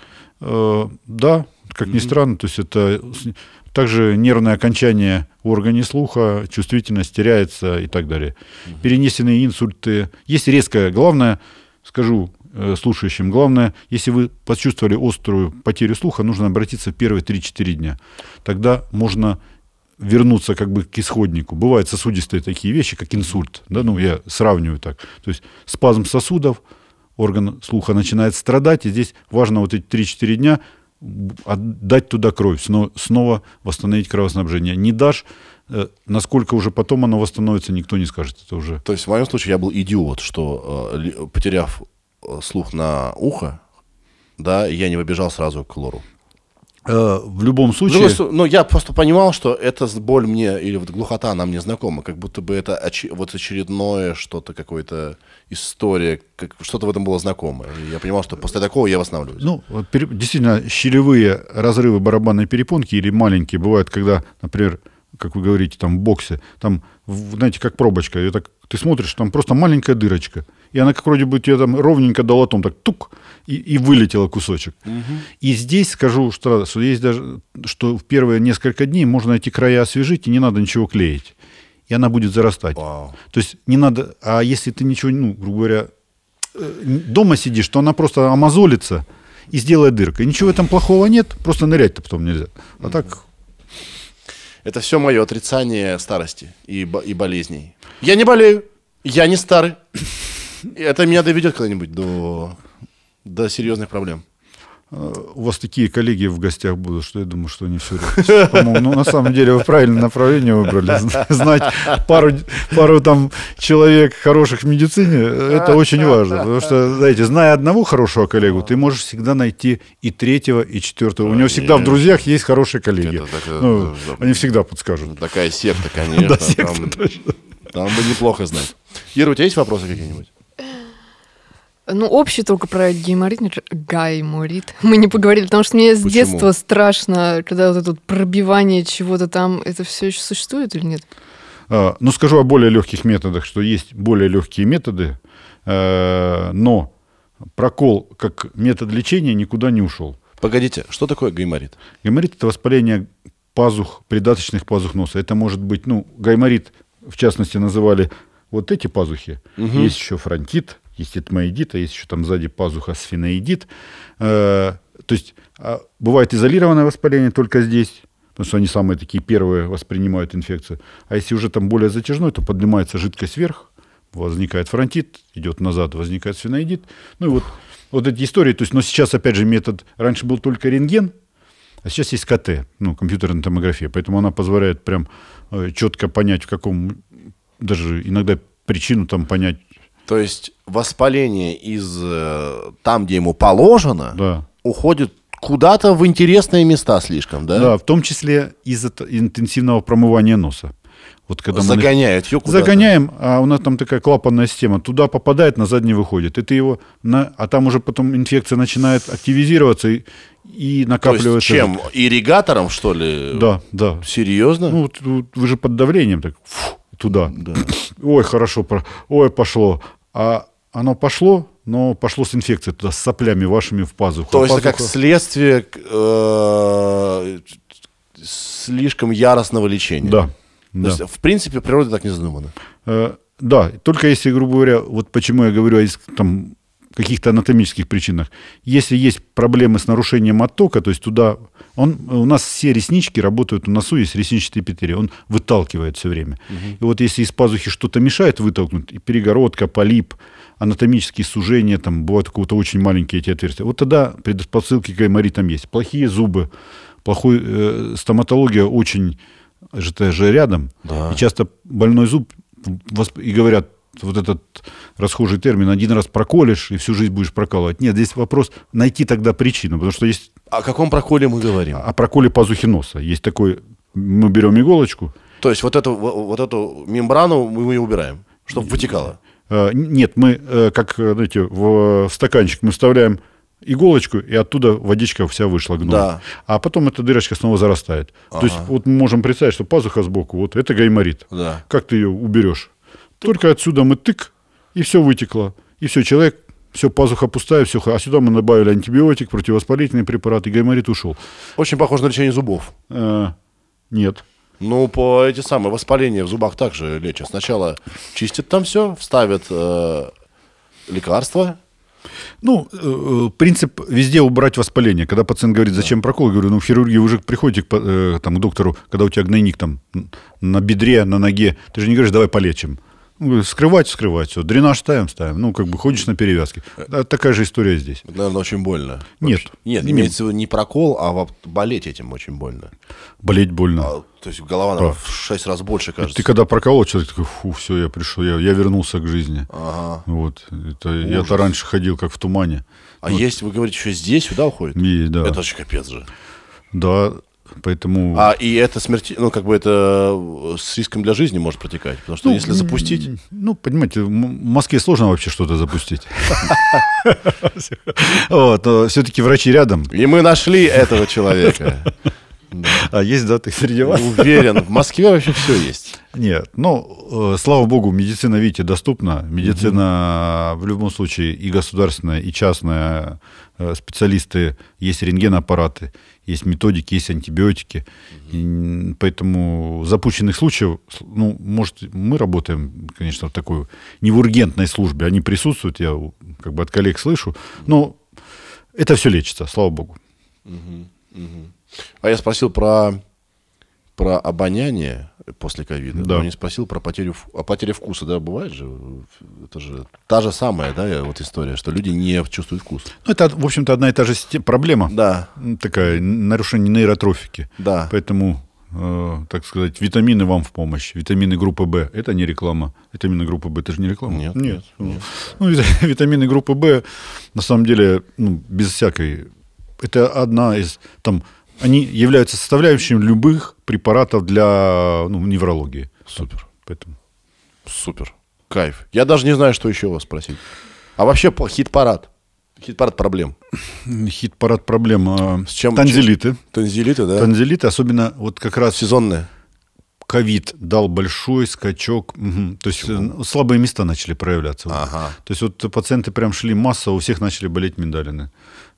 Э, да, как ни странно, то есть это также нервное окончание в органе слуха, чувствительность теряется и так далее. Перенесенные инсульты. Есть резкое, главное, скажу э, слушающим, главное, если вы почувствовали острую потерю слуха, нужно обратиться в первые 3-4 дня. Тогда можно вернуться как бы к исходнику. Бывают сосудистые такие вещи, как инсульт. Да, ну, я сравниваю так. То есть спазм сосудов, орган слуха начинает страдать, и здесь важно вот эти 3-4 дня отдать туда кровь, сно- снова восстановить кровоснабжение. Не дашь, э, насколько уже потом оно восстановится, никто не скажет. Это уже То есть в моем случае я был идиот, что э, потеряв э, слух на ухо, да, я не выбежал сразу к лору. Э, в любом случае... стороны, Ну, я просто понимал, что эта боль мне, или вот глухота, она мне знакома, как будто бы это очи- вот очередное что-то, какое-то история, как, что-то в этом было знакомое. И я понимал, что после такого я восстанавливаюсь. Ну, пере- действительно, щелевые разрывы барабанной перепонки или маленькие бывают, когда, например, как вы говорите, там в боксе, там, знаете, как пробочка, и так ты смотришь, там просто маленькая дырочка, и она как вроде бы тебе там ровненько долотом так тук, и, и вылетела кусочек. И здесь скажу, что, что есть даже, что в первые несколько дней можно эти края освежить, и не надо ничего клеить. И она будет зарастать. Вау. То есть не надо, а если ты ничего, ну, грубо говоря, э, дома сидишь, то она просто амазолится, и сделает дырка. И ничего в этом плохого нет, просто нырять-то потом нельзя. А так, Это все мое отрицание старости и, бо- и болезней. Я не болею, я не старый. Это меня доведет когда-нибудь до, до серьезных проблем. у вас такие коллеги в гостях будут, что я думаю, что они все По-моему, ну, на самом деле вы правильное направление выбрали. Зна- Знать пару, пару там человек хороших в медицине, это очень важно. Потому что, знаете, зная одного хорошего коллегу, ты можешь всегда найти и третьего, и четвертого. У него всегда в друзьях есть хорошие коллеги. Э, Ну. Они всегда подскажут. Такая секта, конечно. Там бы неплохо знать. Ира, у тебя есть вопросы какие-нибудь? Ну, общий только про гайморит, гайморит. Мы не поговорили, потому что мне с Почему? детства страшно, когда вот это вот пробивание чего-то там, это все еще существует или нет? А, Ну, скажу о более легких методах, что есть более легкие методы, э, но прокол как метод лечения никуда не ушел. Погодите, что такое гайморит? Гайморит – это воспаление пазух, придаточных пазух носа. Это может быть, ну, гайморит, в частности, называли вот эти пазухи. Есть еще фронтит, есть этмоидит, а есть еще там сзади пазуха сфиноидит. Э, то есть а, бывает изолированное воспаление только здесь, потому что они самые такие первые воспринимают инфекцию. А если уже там более затяжной, то поднимается жидкость вверх, возникает фронтит, идет назад, возникает сфиноидит. Ну и вот, вот эти истории. То есть, но сейчас, опять же, метод, раньше был только рентген, а сейчас есть КТ, ну, компьютерная томография, поэтому она позволяет прям э, четко понять, в каком, даже иногда причину там понять. То есть воспаление из э, там, где ему положено, Да. уходит куда-то в интересные места слишком, да? Да, в том числе из-за интенсивного промывания носа. Вот когда мы Загоняют ее куда-то. Загоняем, а у нас там такая клапанная система. Туда попадает, назад не выходит. И ты его, на... а там уже потом инфекция начинает активизироваться и, и То накапливается. есть чем? Ирригатором, что ли? Да, да. Серьезно? Ну, вы же под давлением так фу, туда. Да. Ой, хорошо, ой, пошло. А оно пошло, но пошло с инфекцией туда, с соплями вашими в пазуху. То А есть это как пазуха- следствие э, слишком яростного лечения. Да, То да. есть, в принципе, в природе так не задумано. Э, Да, только если, грубо говоря, вот почему я говорю о там, каких-то анатомических причинах. Если есть проблемы с нарушением оттока, то есть туда... Он, у нас все реснички работают, у носу есть ресничный эпителий, он выталкивает все время. И вот если из пазухи что-то мешает вытолкнуть, и перегородка, полип, анатомические сужения, там бывают у кого-то очень маленькие эти отверстия, вот тогда предпосылки к гайморитам есть. Плохие зубы, плохой э, стоматология очень это же рядом. Да. И часто больной зуб и говорят, вот этот расхожий термин, один раз проколешь и всю жизнь будешь прокалывать. Нет, здесь вопрос найти тогда причину, потому что есть О каком проколе мы говорим? о проколе пазухи носа. Есть такой, мы берем иголочку, То есть вот эту, во- вот эту мембрану мы ее убираем, чтобы вытекало. Э, Нет, мы, э, как, э, знаете, в, стаканчик мы вставляем иголочку, и оттуда водичка вся вышла гной. Да. А потом эта дырочка снова зарастает. То есть вот мы можем представить, что пазуха сбоку, вот это гайморит. Да. Как ты ее уберешь? Только отсюда мы тык, и все вытекло. И все, человек, все, пазуха пустая, все. А сюда мы добавили антибиотик, противовоспалительный препарат, и гайморит ушел. Очень похоже на лечение зубов. Э, нет. Ну, по эти самые воспаления в зубах также лечат. Сначала чистят там все, вставят э, лекарства. Ну, э, принцип везде убрать воспаление. Когда пациент говорит, зачем прокол, я говорю, ну, в хирургии вы же приходите к, э, там, к доктору, когда у тебя гнойник там на бедре, на ноге, ты же не говоришь, давай полечим. Ну, скрывать, скрывать, все. Дренаж ставим, ставим. Ну, как бы ходишь на перевязке. Да, такая же история здесь. Это, наверное, очень больно. Нет. Вообще. Нет, Не- имеется в виду не прокол, а вот болеть этим очень больно. Болеть больно. А, то есть голова наверное, в шесть раз больше, кажется. Ты когда проколол, человек такой, фу, все, я пришел, я, я вернулся к жизни. Ага. Вот. Это, я-то раньше ходил как в тумане. А есть, вы говорите, еще здесь, сюда уходит? И, да. Это же капец же. Да, поэтому... А и это смерти, ну, как бы это э, с риском для жизни может протекать. Потому что Ну, если запустить... Ну, понимаете, в Москве сложно вообще что-то запустить. Вот, все-таки врачи рядом. И мы нашли этого человека. А есть, да, ты среди вас? Уверен, в Москве вообще все есть. Нет, ну, э, слава богу, медицина, видите, доступна. Медицина в любом случае и государственная, и частная, э, специалисты, есть рентгенаппараты, есть методики, есть антибиотики. И, поэтому запущенных случаев, ну, может, мы работаем, конечно, в такой не в ургентной службе, они присутствуют, я как бы от коллег слышу, но Это все лечится, слава богу. А я спросил про, про обоняние после ковида, Да. но не спросил про потерю, вк- а потеря вкуса, да, бывает же? Это же та же самая, да, вот история, что люди не чувствуют вкус. Ну, это, в общем-то, одна и та же проблема. Да, Такая нарушение нейротрофики. да. Поэтому, э, так сказать, витамины вам в помощь. Витамины группы В – это не реклама. Витамины группы В – это же не реклама. Нет, нет. нет, Ну, ну, вит- (laughs) витамины группы В, на самом деле, ну, без всякой... Это одна из... Там, они являются составляющими любых препаратов для ну, неврологии. Супер. Поэтому... Супер. Кайф. Я даже не знаю, что еще вас спросить. А вообще хит-парад. Хит-парад проблем. Хит-парад проблем. а, С чем- Танзелиты. Танзелиты, да? Танзелиты, особенно вот как раз Сезонные. Ковид дал большой скачок. То есть э, слабые места начали проявляться. Ага. То есть вот пациенты прям шли масса, у всех начали болеть миндалины.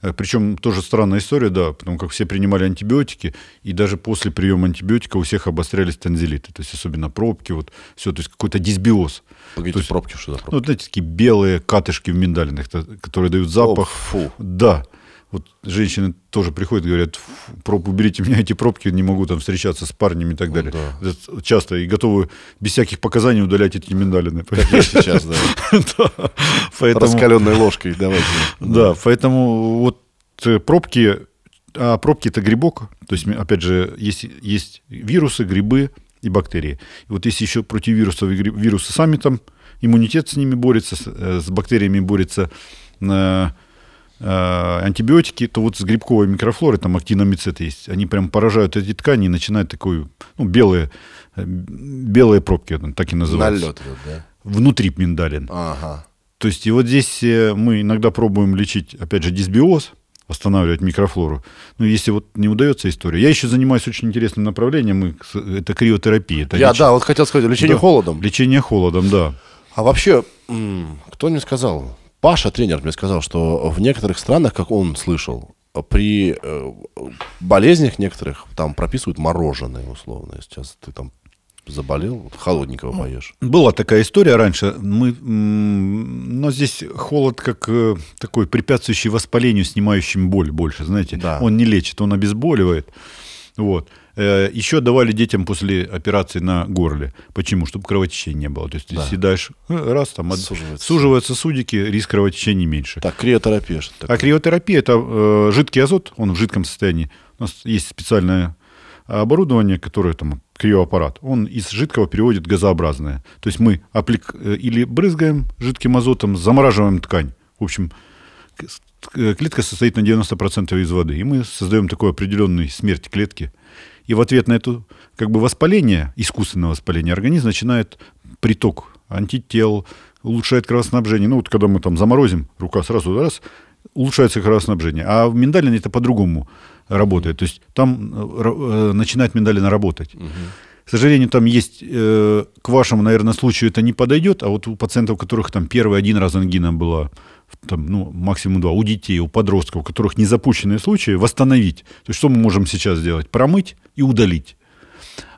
Э, Причем тоже странная история, да, потому как все принимали антибиотики, и даже после приема антибиотика у всех обострялись танзелиты. То есть особенно пробки, вот все, то есть какой-то дисбиоз. Погодите, То есть- пробки что за пробки? Ну, вот знаете, такие белые катышки в миндалинах, то- которые дают запах. О, фу. Да. Вот женщины тоже приходят и говорят, «Фу, проб, уберите меня эти пробки, не могу там встречаться с парнями и так далее. да. Это Часто и готовы без всяких показаний удалять эти миндалины. Как я сейчас, да. (laughs) Да. Раскаленной ложкой, давайте. да, поэтому вот э, пробки, а пробки это грибок, то есть, опять же, есть, есть вирусы, грибы и бактерии. И вот если еще против вирусов и гри- вирусы сами там, иммунитет с ними борется, с, э, бактериями борется, э, антибиотики, то вот с грибковой микрофлорой, там актиномицеты есть, они прям поражают эти ткани и начинают такую, ну, белые, э, белые пробки, ну, так и называются. Налет да. Внутри миндалин. Ага. То есть и вот здесь э, мы иногда пробуем лечить, опять же, дисбиоз, восстанавливать микрофлору. Но если вот не удается история. Я еще занимаюсь очень интересным направлением, это криотерапия. Это Я, леч- да, вот хотел сказать, лечение Да. холодом. Лечение холодом, да. А вообще, кто мне сказал? Паша, тренер, мне сказал, что в некоторых странах, как он слышал, при э, болезнях некоторых там прописывают мороженое, условно. Сейчас ты там заболел, холодненького поешь. Была такая история раньше, мы, но здесь холод как э, такой препятствующий воспалению, снимающим боль больше, знаете. Да. Он не лечит, он обезболивает. Вот. Э, Еще давали детям после операции на горле. Почему? Чтобы кровотечения не было. То есть ты Да. съедаешь, э, раз там Суживается. суживаются судики, риск кровотечения меньше. Так, криотерапия что А такое? криотерапия это э, жидкий азот, он в жидком состоянии. У нас есть специальное оборудование, которое там криоаппарат. Он из жидкого переводит газообразное. То есть мы аплик... э, или брызгаем жидким азотом, замораживаем ткань. В общем, клетка состоит на 90% из воды. И мы создаем такую определенную смерть клетки. И в ответ на это как бы воспаление, искусственное воспаление, организм начинает приток антител, улучшает кровоснабжение. Ну вот когда мы там заморозим, рука сразу раз, улучшается кровоснабжение. А в миндалине это по-другому работает. То есть там э, э, начинает миндалина работать. К сожалению, там есть, э, к вашему, наверное, случаю это не подойдет, а вот у пациентов, у которых там первый один раз ангина была, там, ну, максимум два, у детей, у подростков, у которых не запущенные случаи, восстановить. То есть что мы можем сейчас сделать? Промыть и удалить.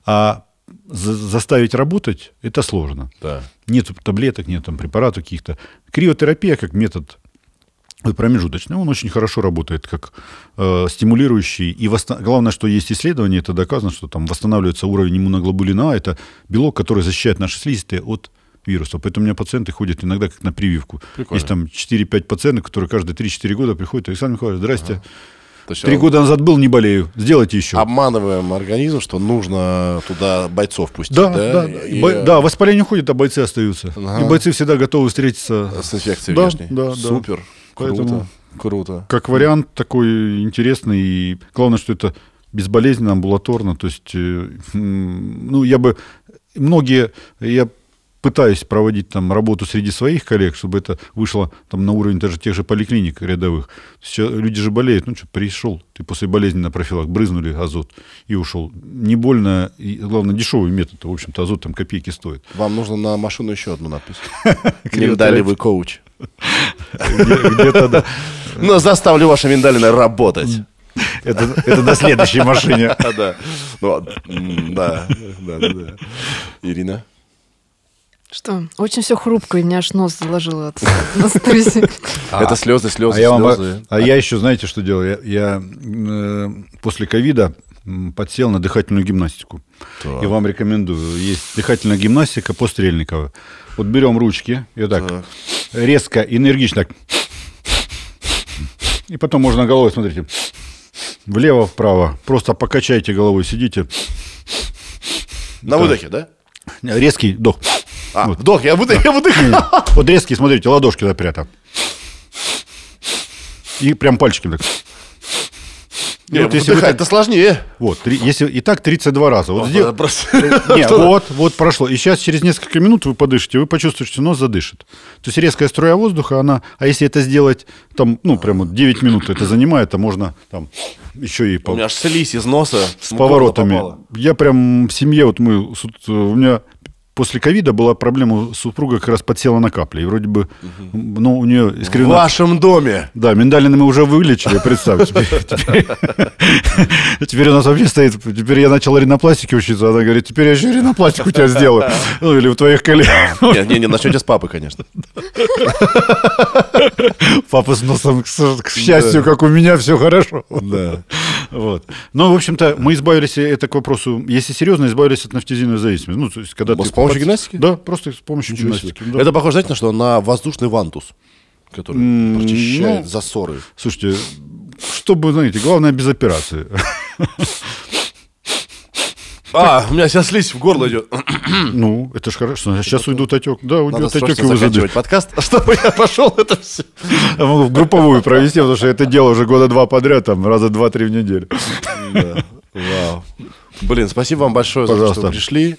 А за- заставить работать – это сложно. Да. Нет таблеток, нет там препаратов каких-то. Криотерапия как метод промежуточный, он очень хорошо работает как э, стимулирующий. И восста- главное, что есть исследования, это доказано, что там восстанавливается уровень иммуноглобулина А, это белок, который защищает наши слизистые от вирусов. Поэтому у меня пациенты ходят иногда как на прививку. Прикольно. Есть там 4-5 пациентов, которые каждые 3-4 года приходят, Александр Михайлович, здрасте, есть три а, года назад был, не болею, сделайте еще. обманываем организм, что нужно туда бойцов пустить, Да, да? да, И, Бо- э, да, воспаление уходит, а бойцы остаются. Ага. И бойцы всегда готовы встретиться С инфекцией Да, внешней. да, да. Супер. Круто. Поэтому- Круто. как вариант такой интересный. И главное, что это безболезненно, амбулаторно. То есть, э, ну, я бы... Многие... Я пытаюсь проводить там работу среди своих коллег, чтобы это вышло там на уровень даже тех же поликлиник рядовых. Сейчас люди же болеют. Ну что, пришел, ты после болезни на профилак, брызнули азот и ушел. Не больно, и, главное, дешевый метод. В общем-то, азот там копейки стоит. Вам нужно на машину еще одну надпись. (laughs) Миндалевый коуч. Где- Где-то, да. (laughs) Ну, заставлю ваши миндалины работать. Это, это на следующей машине. (laughs) А. Ну, да, да, да, да. Ирина? Что? Очень все хрупко, и меня аж нос заложило от (laughs) на стрессе. Это слезы, слезы, А слезы. а я еще, знаете, что делал? Я, э, после ковида подсел на дыхательную гимнастику. Так. И вам рекомендую. Есть дыхательная гимнастика по Стрельникову. Вот берем ручки и вот так Так. резко, энергично. так. И потом можно головой, смотрите, влево, вправо. Просто покачайте головой, сидите. На выдохе, да? Резкий вдох. А, Вот. вдох, я выдох, я выдох. Вот резкий, смотрите, ладошки напрятом. И прям пальчиками так. И Не, вот если вы выдыхать это сложнее. Вот, три- если и так 32 раза. Вот сдел- Просто- (laughs) Не, вот, вот прошло. И сейчас через несколько минут вы подышите, вы почувствуете, что нос задышит. То есть резкая струя воздуха, она... А если это сделать, там, ну, прям вот 9 минут это занимает, а можно там еще и У по- меня аж слизь из носа. с поворотами. Я прям в семье, вот мы, у меня после ковида была проблема, супруга как раз подсела на капли. И вроде бы, ну, у нее В искривлена... вашем доме. Да, миндалины мы уже вылечили, представь. Теперь, (laughs) (laughs) у нас вообще стоит... Теперь я начал ринопластике учиться, она говорит, теперь я еще ринопластику у тебя сделаю. (laughs) Ну, или у твоих коллег. Не, не, начнете с папы, конечно. Папа с носом, к счастью, как у меня, все хорошо. Да. Вот. Ну, в общем-то, мы избавились, это к вопросу, если серьезно, избавились от нафтизиновой зависимости. Ну, то есть, когда с помощью гимнастики? Да, просто с помощью гимнастики. Это похоже, знаете, на что? На воздушный вантус, который М, прочищает ну, засоры. Слушайте, чтобы, знаете, главное без операции. А, у меня сейчас слизь в горло идет. (coughs) Ну, это ж хорошо. Сейчас уйдут отек. Да, уйдет отек, и заканчивать подкаст, (laughs) чтобы я пошел это все. Я могу в групповую провести, потому что это дело уже года два подряд, там, раза два-три в неделю. Вау. Блин, спасибо вам большое за то, что Пожалуйста. пришли.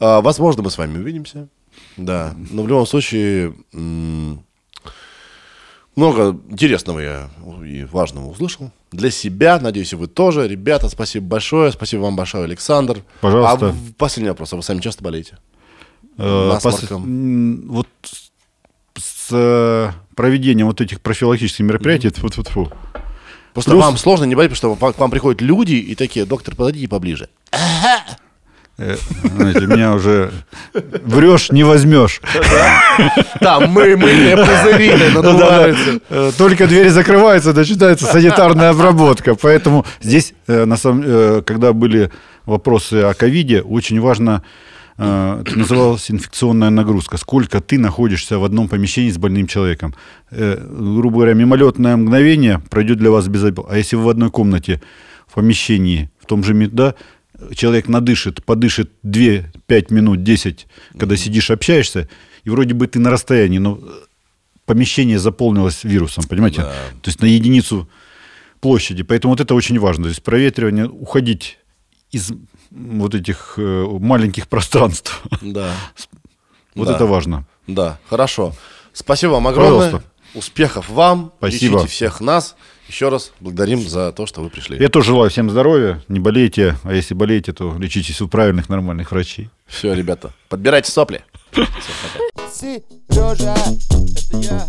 А, Возможно, мы с вами увидимся. Да. Но в любом случае, много интересного я и важного услышал. Для себя, надеюсь, и вы тоже. Ребята, спасибо большое. Спасибо вам большое, Александр. Пожалуйста. А последний вопрос. А вы сами часто болеете? Э, Насморком. Вот с- э, проведением вот этих профилактических мероприятий, вот вот фу. Просто Плюс- вам сложно не болеть, потому что к вам приходят люди и такие, доктор, подойдите поближе. Знаете, меня уже врешь, не возьмешь. Там мы, мыльные пузыри надуваются. Э, Только двери закрываются, начинается санитарная обработка. Поэтому здесь, э, на самом, э, когда были вопросы о ковиде, очень важно, э, это называлось инфекционная нагрузка. Сколько ты находишься в одном помещении с больным человеком. Э, Грубо говоря, мимолетное мгновение пройдет для вас без обид. А если вы в одной комнате, в помещении, в том же, ми- да, человек надышит, подышит 2-5 минут, 10, когда сидишь, общаешься, и вроде бы ты на расстоянии, но помещение заполнилось вирусом, понимаете? То есть на единицу площади. Поэтому вот это очень важно. То есть проветривание, уходить из вот этих э, маленьких пространств. Да. Вот Да. это важно. Да, хорошо. Спасибо вам огромное. Пожалуйста. Успехов вам. Спасибо. Лечите всех нас. Еще раз благодарим за то, что вы пришли. Я тоже желаю всем здоровья, не болейте, а если болеете, то лечитесь у правильных нормальных врачей. Все, ребята, подбирайте сопли. Сережа, это я.